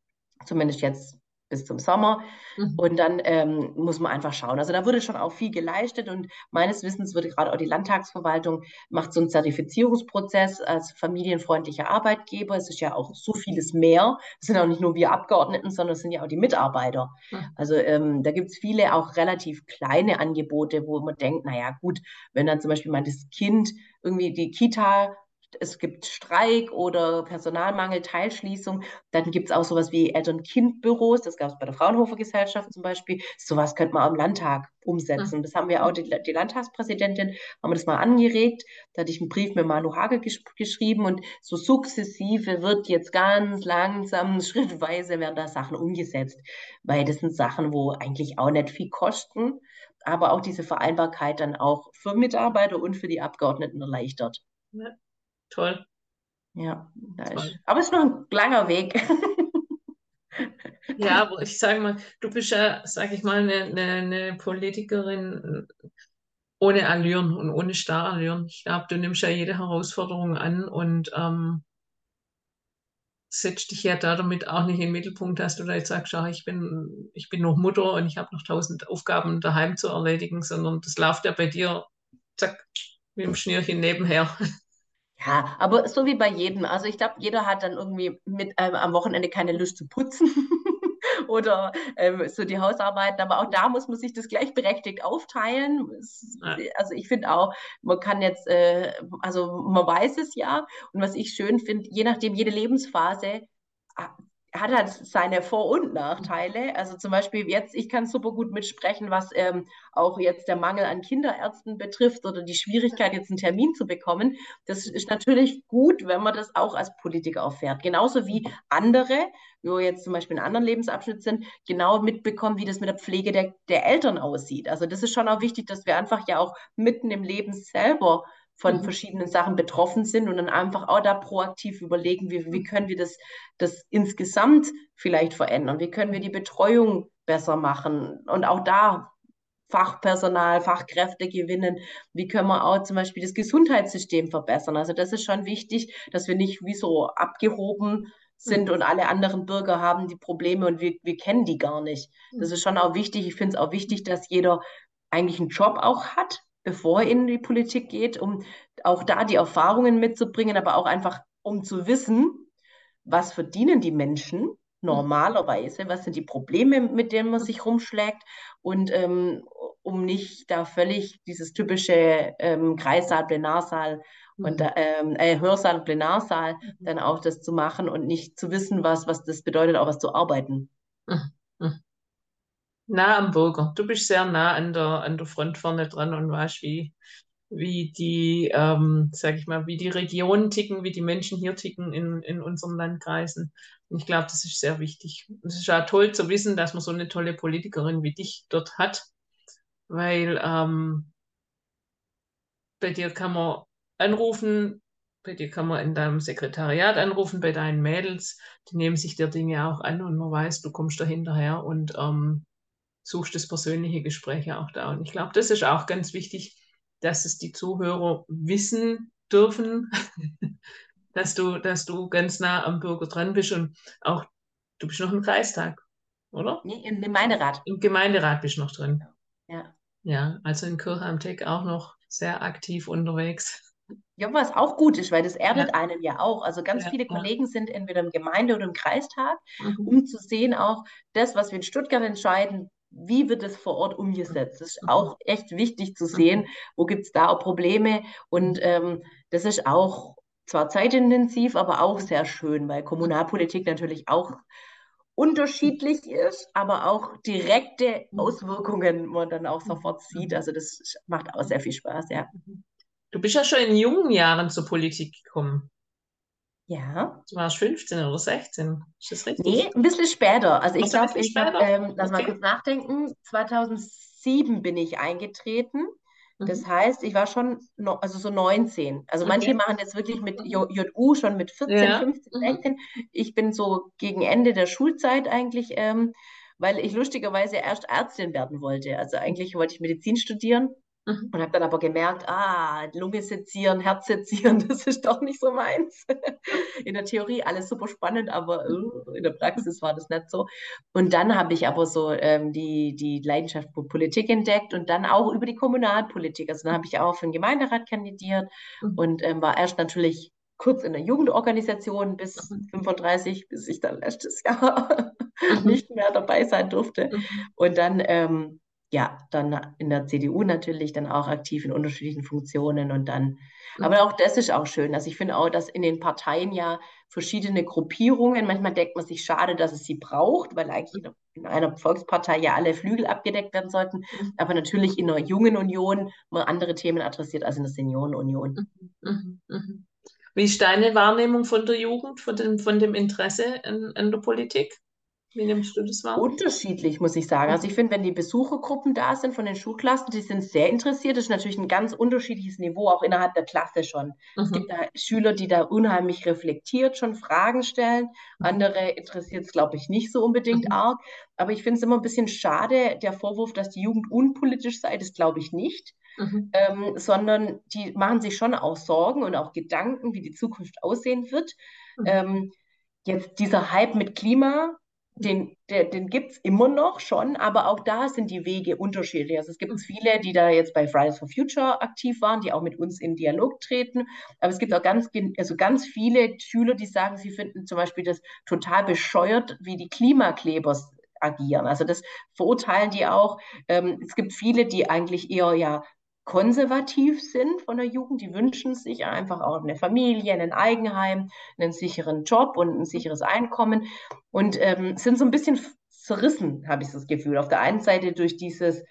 Zumindest jetzt bis zum Sommer. Mhm. Und dann ähm, muss man einfach schauen. Also da wurde schon auch viel geleistet und meines Wissens würde gerade auch die Landtagsverwaltung macht so einen Zertifizierungsprozess als familienfreundlicher Arbeitgeber. Es ist ja auch so vieles mehr. Es sind auch nicht nur wir Abgeordneten, sondern es sind ja auch die Mitarbeiter. Mhm. Also ähm, da gibt es viele auch relativ kleine Angebote, wo man denkt, naja gut, wenn dann zum Beispiel mal das Kind irgendwie die Kita es gibt Streik oder Personalmangel, Teilschließung. Dann gibt es auch sowas wie Eltern-Kind-Büros. Das gab es bei der Fraunhofer Gesellschaft zum Beispiel. Sowas könnte man auch im Landtag umsetzen. Das haben wir auch, die, die Landtagspräsidentin, haben wir das mal angeregt. Da hatte ich einen Brief mit Manu Hage gesch geschrieben und so sukzessive wird jetzt ganz langsam, schrittweise werden da Sachen umgesetzt. Weil das sind Sachen, wo eigentlich auch nicht viel kosten, aber auch diese Vereinbarkeit dann auch für Mitarbeiter und für die Abgeordneten erleichtert. Ja. Toll. Ja, Toll. aber es ist noch ein langer Weg. ja, aber ich sage mal, du bist ja, sage ich mal, eine, eine, eine, Politikerin ohne Allüren und ohne Starrallüren. Ich glaube, du nimmst ja jede Herausforderung an und ähm, setzt dich ja da damit auch nicht in den Mittelpunkt, dass du da jetzt sagst, ich bin, ich bin noch Mutter und ich habe noch tausend Aufgaben daheim zu erledigen, sondern das läuft ja bei dir, zack, mit dem Schnürchen nebenher. Ja, aber so wie bei jedem. Also ich glaube, jeder hat dann irgendwie mit ähm, am Wochenende keine Lust zu putzen oder ähm, so die Hausarbeiten. Aber auch da muss man sich das gleichberechtigt aufteilen. Es, ja. Also ich finde auch, man kann jetzt, äh, also man weiß es ja. Und was ich schön finde, je nachdem, jede Lebensphase hat halt seine Vor- und Nachteile. Also zum Beispiel jetzt, ich kann super gut mitsprechen, was ähm, auch jetzt der Mangel an Kinderärzten betrifft oder die Schwierigkeit, jetzt einen Termin zu bekommen. Das ist natürlich gut, wenn man das auch als Politiker erfährt. Genauso wie andere, wo jetzt zum Beispiel in anderen Lebensabschnitt sind, genau mitbekommen, wie das mit der Pflege der, der Eltern aussieht. Also das ist schon auch wichtig, dass wir einfach ja auch mitten im Leben selber von mhm. verschiedenen Sachen betroffen sind und dann einfach auch da proaktiv überlegen, wie, wie können wir das, das insgesamt vielleicht verändern? Wie können wir die Betreuung besser machen? Und auch da Fachpersonal, Fachkräfte gewinnen. Wie können wir auch zum Beispiel das Gesundheitssystem verbessern? Also das ist schon wichtig, dass wir nicht wie so abgehoben sind mhm. und alle anderen Bürger haben die Probleme und wir, wir kennen die gar nicht. Das mhm. ist schon auch wichtig. Ich finde es auch wichtig, dass jeder eigentlich einen Job auch hat, bevor er in die Politik geht, um auch da die Erfahrungen mitzubringen, aber auch einfach, um zu wissen, was verdienen die Menschen normalerweise, was sind die Probleme, mit denen man sich rumschlägt und ähm, um nicht da völlig dieses typische ähm, Kreissaal, Plenarsaal und mhm. ähm, äh, Hörsaal, Plenarsaal mhm. dann auch das zu machen und nicht zu wissen, was, was das bedeutet, auch was zu arbeiten. Mhm nah am Bürger. Du bist sehr nah an der, an der Front vorne dran und weißt, wie, wie die, ähm, sag ich mal, wie die Regionen ticken, wie die Menschen hier ticken in, in unseren Landkreisen. Und ich glaube, das ist sehr wichtig. es ist ja toll zu wissen, dass man so eine tolle Politikerin wie dich dort hat, weil ähm, bei dir kann man anrufen, bei dir kann man in deinem Sekretariat anrufen, bei deinen Mädels, die nehmen sich der Dinge auch an und man weiß, du kommst da hinterher und ähm, suchst das persönliche Gespräch auch da. Und ich glaube, das ist auch ganz wichtig, dass es die Zuhörer wissen dürfen, dass du, dass du ganz nah am Bürger dran bist und auch, du bist noch im Kreistag, oder? Nee, im Gemeinderat. Im Gemeinderat bist du noch drin. Ja. Ja, also in Kirche am Teck auch noch sehr aktiv unterwegs. Ja, was auch gut ist, weil das erdet ja. einen ja auch. Also ganz ja, viele ja. Kollegen sind entweder im Gemeinde- oder im Kreistag, mhm. um zu sehen auch das, was wir in Stuttgart entscheiden, wie wird es vor Ort umgesetzt? Das ist mhm. auch echt wichtig zu sehen, mhm. wo gibt es da auch Probleme. Und ähm, das ist auch zwar zeitintensiv, aber auch sehr schön, weil Kommunalpolitik natürlich auch unterschiedlich ist, aber auch direkte mhm. Auswirkungen man dann auch sofort sieht. Also das macht auch sehr viel Spaß, ja. Du bist ja schon in jungen Jahren zur Politik gekommen. Ja. Du warst 15 oder 16, ist das richtig? Nee, ein bisschen später. Also ich glaube, ich habe, ähm, lass mal Okay. kurz nachdenken, 2007 bin ich eingetreten. Das Mhm. heißt, ich war schon, no, also so 19. Also manche Okay. machen jetzt wirklich mit Mhm. JU schon mit 14, Ja. 15, Mhm. 16. Ich bin so gegen Ende der Schulzeit eigentlich, ähm, weil ich lustigerweise erst Ärztin werden wollte. Also eigentlich wollte ich Medizin studieren Mhm. und habe dann aber gemerkt, ah, Lunge sezieren, Herz sezieren, das ist doch nicht so meins. In der Theorie alles super spannend, aber äh, in der Praxis war das nicht so. Und dann habe ich aber so ähm, die, die Leidenschaft für Politik entdeckt und dann auch über die Kommunalpolitik. Also dann habe ich auch für den Gemeinderat kandidiert Mhm. und ähm, war erst natürlich kurz in der Jugendorganisation bis Mhm. 35, bis ich dann letztes Jahr Mhm. nicht mehr dabei sein durfte. Mhm. Und dann, ähm, ja, dann in der CDU natürlich, dann auch aktiv in unterschiedlichen Funktionen und dann, aber auch das ist auch schön. Also ich finde auch, dass in den Parteien ja verschiedene Gruppierungen, manchmal denkt man sich schade, dass es sie braucht, weil eigentlich in, in einer Volkspartei ja alle Flügel abgedeckt werden sollten, Mhm. aber natürlich in einer jungen Union man andere Themen adressiert als in der Seniorenunion. Mhm. Mhm. Wie ist deine Wahrnehmung von der Jugend, von dem, von dem Interesse in, in der Politik? Wie nimmst du das wahr? Unterschiedlich, muss ich sagen. Also ich finde, wenn die Besuchergruppen da sind von den Schulklassen, die sind sehr interessiert. Das ist natürlich ein ganz unterschiedliches Niveau, auch innerhalb der Klasse schon. Es Mhm. gibt da Schüler, die da unheimlich reflektiert schon Fragen stellen. Andere interessiert es, glaube ich, nicht so unbedingt Mhm. arg. Aber ich finde es immer ein bisschen schade, der Vorwurf, dass die Jugend unpolitisch sei, das glaube ich nicht. Mhm. Ähm, sondern die machen sich schon auch Sorgen und auch Gedanken, wie die Zukunft aussehen wird. Mhm. Ähm, jetzt dieser Hype mit Klima, den, der, den gibt es immer noch schon, aber auch da sind die Wege unterschiedlich. Also es gibt Mhm. viele, die da jetzt bei Fridays for Future aktiv waren, die auch mit uns in Dialog treten. Aber es gibt auch ganz, also ganz viele Schüler, die sagen, sie finden zum Beispiel das total bescheuert, wie die Klimakleber agieren. Also das verurteilen die auch. Ähm, es gibt viele, die eigentlich eher ja konservativ sind von der Jugend, die wünschen sich einfach auch eine Familie, ein Eigenheim, einen sicheren Job und ein sicheres Einkommen. Und ähm, sind so ein bisschen zerrissen, habe ich das Gefühl. Auf der einen Seite durch dieses,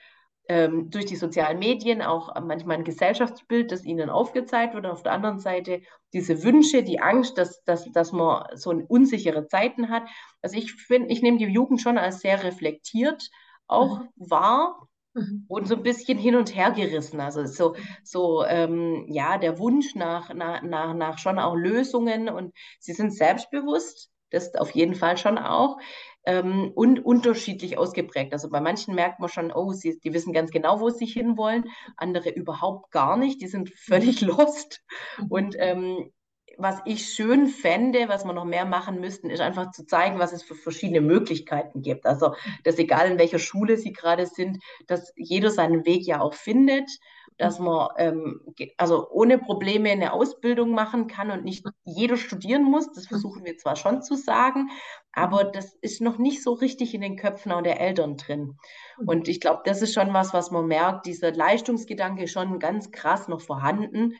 ähm, durch die sozialen Medien auch manchmal ein Gesellschaftsbild, das ihnen aufgezeigt wird, und auf der anderen Seite diese Wünsche, die Angst, dass, dass, dass man so unsichere Zeiten hat. Also ich finde, ich nehme die Jugend schon als sehr reflektiert auch wahr Mhm. und so ein bisschen hin und her gerissen. Also so, so ähm, ja, der Wunsch nach, nach, nach, nach schon auch Lösungen und sie sind selbstbewusst, das auf jeden Fall schon auch, ähm, und unterschiedlich ausgeprägt. Also bei manchen merkt man schon, oh, sie, die wissen ganz genau, wo sie hinwollen, andere überhaupt gar nicht, die sind völlig lost. Mhm. Und ähm, was ich schön fände, was wir noch mehr machen müssten, ist einfach zu zeigen, was es für verschiedene Möglichkeiten gibt. Also, dass egal in welcher Schule sie gerade sind, dass jeder seinen Weg ja auch findet, dass man ähm, also ohne Probleme eine Ausbildung machen kann und nicht jeder studieren muss. Das versuchen wir zwar schon zu sagen, aber das ist noch nicht so richtig in den Köpfen auch der Eltern drin. Und ich glaube, das ist schon was, was man merkt. Dieser Leistungsgedanke ist schon ganz krass noch vorhanden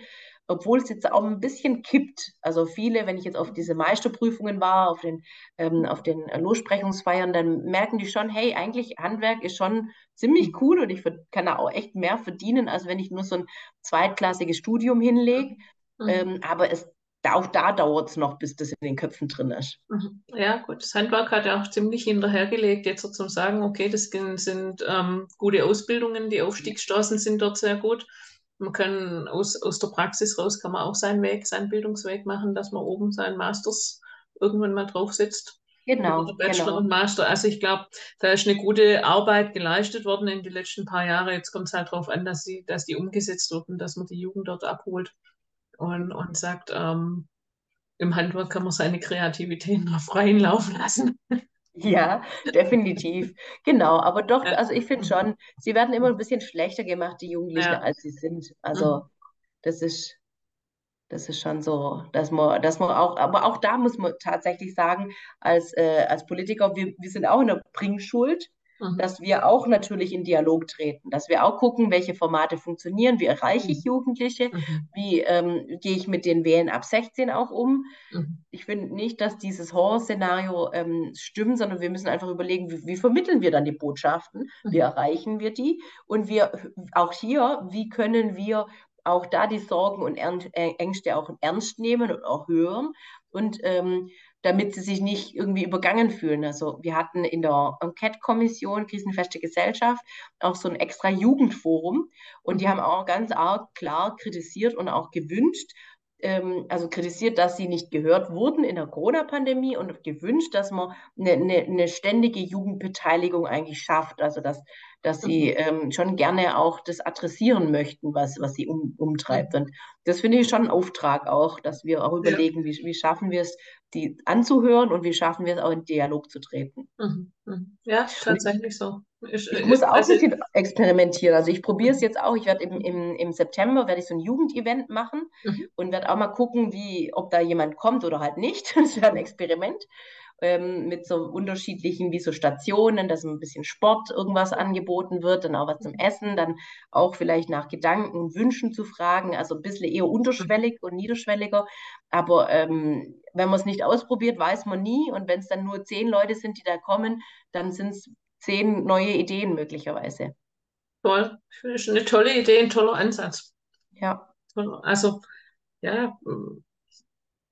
obwohl es jetzt auch ein bisschen kippt. Also viele, wenn ich jetzt auf diese Meisterprüfungen war, auf den, ähm, auf den Lossprechungsfeiern, dann merken die schon, hey, eigentlich Handwerk ist schon ziemlich cool und ich kann da auch echt mehr verdienen, als wenn ich nur so ein zweitklassiges Studium hinlege. Mhm. Ähm, aber es, auch da dauert es noch, bis das in den Köpfen drin ist. Mhm. Ja, gut. Das Handwerk hat ja auch ziemlich hinterhergelegt, jetzt so zum sagen, okay, das sind, sind ähm, gute Ausbildungen, die Aufstiegschancen sind dort sehr gut. Man kann aus, aus der Praxis raus, kann man auch seinen Weg, seinen Bildungsweg machen, dass man oben seinen Masters irgendwann mal draufsetzt. Genau, Oder Bachelor genau. und Master. Also ich glaube, da ist eine gute Arbeit geleistet worden in den letzten paar Jahren. Jetzt kommt es halt darauf an, dass, sie, dass die umgesetzt wurden, dass man die Jugend dort abholt und, und sagt, ähm, im Handwerk kann man seine Kreativität noch freien Lauf lassen. Ja, definitiv. Genau, aber doch, Ja. also ich finde Mhm. schon, sie werden immer ein bisschen schlechter gemacht, die Jugendlichen, Ja. als sie sind. Mhm. Also das ist, das ist schon so, dass man, dass man auch, aber auch da muss man tatsächlich sagen, als, äh, als Politiker, wir, wir sind auch in der Bringschuld, Mhm. dass wir auch natürlich in Dialog treten, dass wir auch gucken, welche Formate funktionieren, wie erreiche ich Mhm. Jugendliche, Mhm. wie ähm, gehe ich mit den Wählen ab 16 auch um. Mhm. Ich finde nicht, dass dieses Horrorszenario ähm, stimmt, sondern wir müssen einfach überlegen, wie, wie vermitteln wir dann die Botschaften, wie erreichen wir die und wir auch hier, wie können wir auch da die Sorgen und Ängste auch ernst nehmen und auch hören und ähm, damit sie sich nicht irgendwie übergangen fühlen. Also wir hatten in der Enquete-Kommission Krisenfeste Gesellschaft auch so ein extra Jugendforum und die mhm. haben auch ganz arg klar kritisiert und auch gewünscht, ähm, also kritisiert, dass sie nicht gehört wurden in der Corona-Pandemie und gewünscht, dass man eine, eine, eine, ständige Jugendbeteiligung eigentlich schafft. Also dass, dass sie mhm. ähm, schon gerne auch das adressieren möchten, was, was sie um, umtreibt. Und das finde ich schon ein Auftrag auch, dass wir auch überlegen, ja. wie, wie schaffen wir es, die anzuhören und wie schaffen wir es auch in Dialog zu treten. Mhm. mhm. Ja, tatsächlich so. Ich, ich muss auch also, ein bisschen experimentieren. Also ich probiere es jetzt auch. Ich werde im, im, im September werde ich so ein Jugendevent machen mhm. und werde auch mal gucken, wie, ob da jemand kommt oder halt nicht. Das wäre ein Experiment. Ähm, mit so unterschiedlichen, wie so Stationen, dass ein bisschen Sport irgendwas angeboten wird, dann auch was zum Essen, dann auch vielleicht nach Gedanken und Wünschen zu fragen, also ein bisschen eher unterschwellig und niederschwelliger. Aber ähm, wenn man es nicht ausprobiert, weiß man nie. Und wenn es dann nur zehn Leute sind, die da kommen, dann sind es zehn neue Ideen möglicherweise. Toll, finde ich eine tolle Idee, ein toller Ansatz. Ja. Also, ja,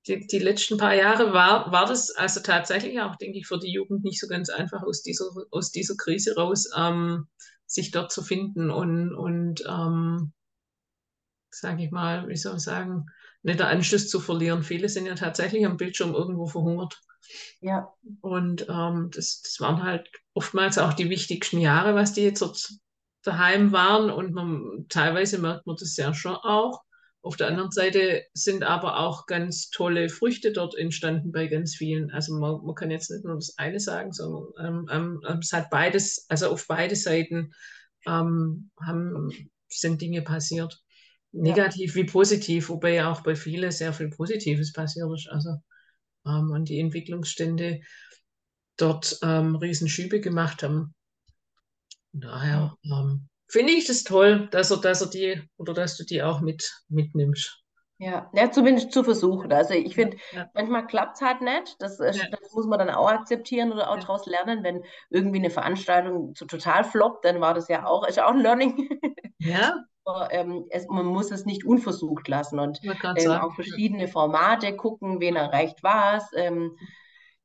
die, die letzten paar Jahre war, war das also tatsächlich auch, denke ich, für die Jugend nicht so ganz einfach, aus dieser, aus dieser Krise raus ähm, sich dort zu finden und, und ähm, sage ich mal, wie soll ich sagen, nicht den Anschluss zu verlieren. Viele sind ja tatsächlich am Bildschirm irgendwo verhungert. Ja. Und ähm, das, das waren halt oftmals auch die wichtigsten Jahre, was die jetzt dort daheim waren. Und man, teilweise merkt man das ja schon auch. Auf der anderen Seite sind aber auch ganz tolle Früchte dort entstanden bei ganz vielen. Also man, man kann jetzt nicht nur das eine sagen, sondern ähm, ähm, es hat beides, also auf beide Seiten ähm, haben, sind Dinge passiert. Negativ ja. wie positiv, wobei ja auch bei vielen sehr viel Positives passiert ist. Also ähm, und die Entwicklungsstände dort ähm, Riesenschübe gemacht haben. Daher ähm, finde ich das toll, dass er, dass er die oder dass du die auch mit mitnimmst. Ja, ja zumindest zu versuchen. Also ich finde, ja. manchmal klappt es halt nicht. Das, ja. das, muss man dann auch akzeptieren oder auch ja. daraus lernen. Wenn irgendwie eine Veranstaltung so total floppt, dann war das ja auch, ist auch ein Learning. Ja. Aber, ähm, es, man muss es nicht unversucht lassen und ähm, auch verschiedene Formate gucken, wen erreicht was. Ähm,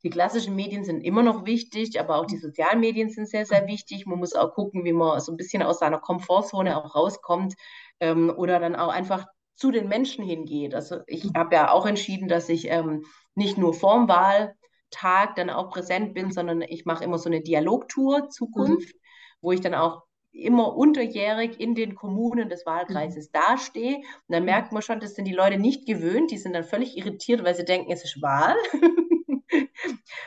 die klassischen Medien sind immer noch wichtig, aber auch die sozialen Medien sind sehr, sehr wichtig. Man muss auch gucken, wie man so ein bisschen aus seiner Komfortzone auch rauskommt ähm, oder dann auch einfach zu den Menschen hingeht. Also ich mhm. habe ja auch entschieden, dass ich ähm, nicht nur vorm Wahltag dann auch präsent bin, sondern ich mache immer so eine Dialogtour Zukunft, mhm. wo ich dann auch immer unterjährig in den Kommunen des Wahlkreises mhm. dastehe. Und dann merkt man schon, das sind die Leute nicht gewöhnt, die sind dann völlig irritiert, weil sie denken, es ist Wahl.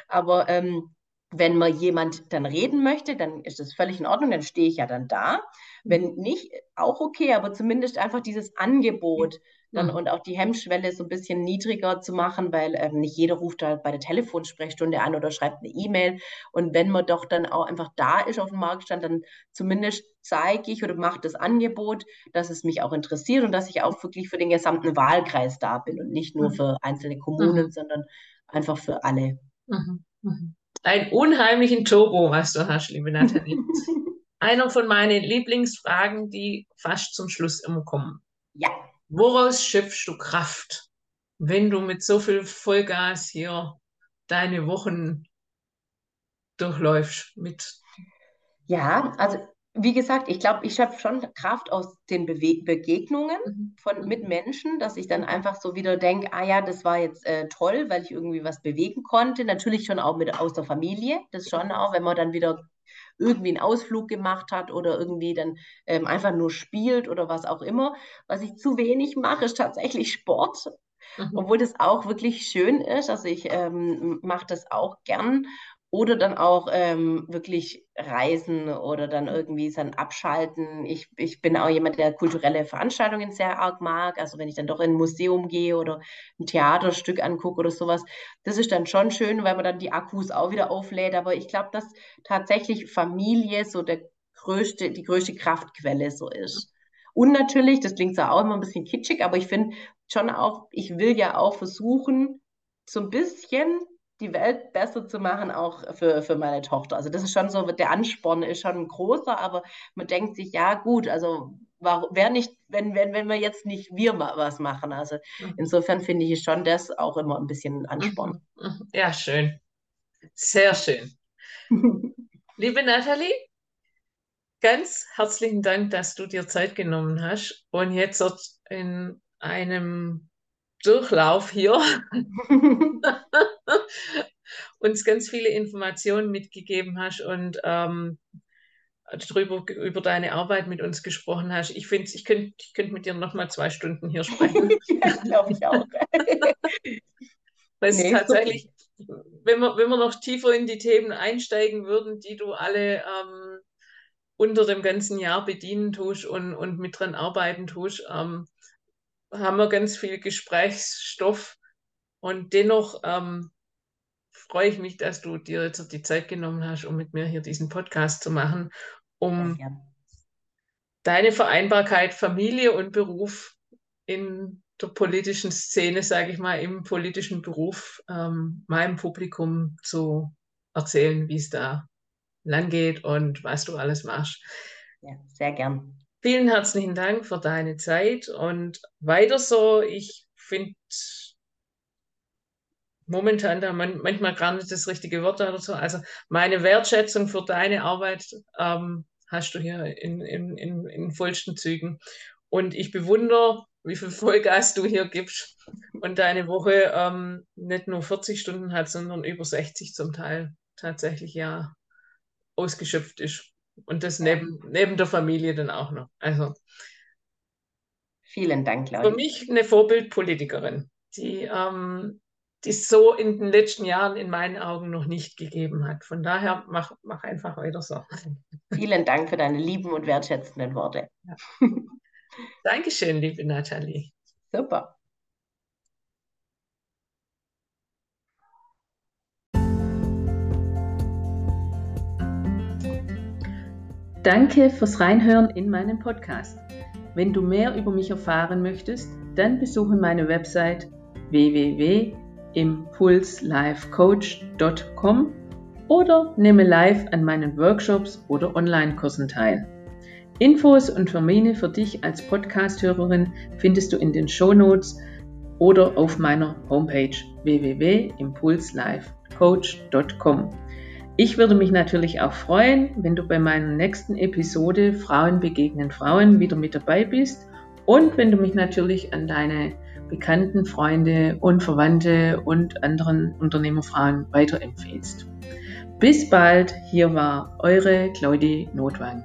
Aber ähm, wenn man jemand dann reden möchte, dann ist das völlig in Ordnung, dann stehe ich ja dann da. Wenn nicht, auch okay, aber zumindest einfach dieses Angebot dann mhm. und auch die Hemmschwelle so ein bisschen niedriger zu machen, weil ähm, nicht jeder ruft da bei der Telefonsprechstunde an oder schreibt eine E-Mail. Und wenn man doch dann auch einfach da ist auf dem Marktstand, dann zumindest zeige ich oder mache das Angebot, dass es mich auch interessiert und dass ich auch wirklich für den gesamten Wahlkreis da bin und nicht nur mhm. für einzelne Kommunen, mhm. sondern einfach für alle. Mhm. Mhm. Ein unheimlichen Turbo, was du hast, liebe Nathalie. Einer von meinen Lieblingsfragen, die fast zum Schluss immer kommen. Ja. Woraus schöpfst du Kraft, wenn du mit so viel Vollgas hier deine Wochen durchläufst? Mit ja, also wie gesagt, ich glaube, ich schöpfe schon Kraft aus den Bewe Begegnungen mhm. von, mit Menschen, dass ich dann einfach so wieder denke, ah ja, das war jetzt äh, toll, weil ich irgendwie was bewegen konnte. Natürlich schon auch mit aus der Familie, das schon auch, wenn man dann wieder irgendwie einen Ausflug gemacht hat oder irgendwie dann ähm, einfach nur spielt oder was auch immer. Was ich zu wenig mache, ist tatsächlich Sport. Mhm. Obwohl das auch wirklich schön ist. Also ich ähm, mache das auch gern oder dann auch ähm, wirklich reisen oder dann irgendwie dann abschalten. Ich, ich bin auch jemand, der kulturelle Veranstaltungen sehr arg mag. Also wenn ich dann doch in ein Museum gehe oder ein Theaterstück angucke oder sowas, das ist dann schon schön, weil man dann die Akkus auch wieder auflädt. Aber ich glaube, dass tatsächlich Familie so der größte, die größte Kraftquelle so ist. Und natürlich, das klingt zwar auch immer ein bisschen kitschig, aber ich finde schon auch, ich will ja auch versuchen, so ein bisschen die Welt besser zu machen, auch für, für meine Tochter. Also das ist schon so, der Ansporn ist schon großer, aber man denkt sich, ja gut, also wer nicht, wenn, wenn, wenn wir jetzt nicht wir mal was machen. Also mhm. insofern finde ich schon das auch immer ein bisschen ein Ansporn. Mhm. Mhm. Ja, schön. Sehr schön. Liebe Nathalie, ganz herzlichen Dank, dass du dir Zeit genommen hast und jetzt in einem Durchlauf hier uns ganz viele Informationen mitgegeben hast und ähm, darüber, über deine Arbeit mit uns gesprochen hast. Ich finde, ich könnte ich könnt mit dir noch mal zwei Stunden hier sprechen. ja, glaube ich auch. Weil nee, tatsächlich, wenn wir, wenn wir noch tiefer in die Themen einsteigen würden, die du alle ähm, unter dem ganzen Jahr bedienen tust und, und mit dran arbeiten tust, ähm, haben wir ganz viel Gesprächsstoff. Und dennoch ähm, freue ich mich, dass du dir jetzt die Zeit genommen hast, um mit mir hier diesen Podcast zu machen, um ja. deine Vereinbarkeit Familie und Beruf in der politischen Szene, sage ich mal, im politischen Beruf ähm, meinem Publikum zu erzählen, wie es da lang geht und was du alles machst. Ja, sehr gern. Vielen herzlichen Dank für deine Zeit und weiter so. Ich finde momentan da man, manchmal gar nicht das richtige Wort oder so. Also meine Wertschätzung für deine Arbeit ähm, hast du hier in, in, in, in vollsten Zügen. Und ich bewundere, wie viel Vollgas du hier gibst und deine Woche ähm, nicht nur 40 Stunden hat, sondern über 60 zum Teil tatsächlich ja ausgeschöpft ist. Und das neben, neben der Familie dann auch noch. Also vielen Dank, Claudia. Für mich eine Vorbildpolitikerin, die ähm, die es so in den letzten Jahren in meinen Augen noch nicht gegeben hat. Von daher mach, mach einfach weiter so. Vielen Dank für deine lieben und wertschätzenden Worte. Ja. Dankeschön, liebe Nathalie. Super. Danke fürs Reinhören in meinen Podcast. Wenn du mehr über mich erfahren möchtest, dann besuche meine Website www.impulslifecoach.com oder nehme live an meinen Workshops oder Online-Kursen teil. Infos und Termine für dich als Podcast-Hörerin findest du in den Show Notes oder auf meiner Homepage www.impulslifecoach.com. Ich würde mich natürlich auch freuen, wenn du bei meiner nächsten Episode Frauen begegnen Frauen wieder mit dabei bist und wenn du mich natürlich an deine Bekannten, Freunde und Verwandte und anderen Unternehmerfrauen weiterempfehlst. Bis bald, hier war eure Claudie Notwang.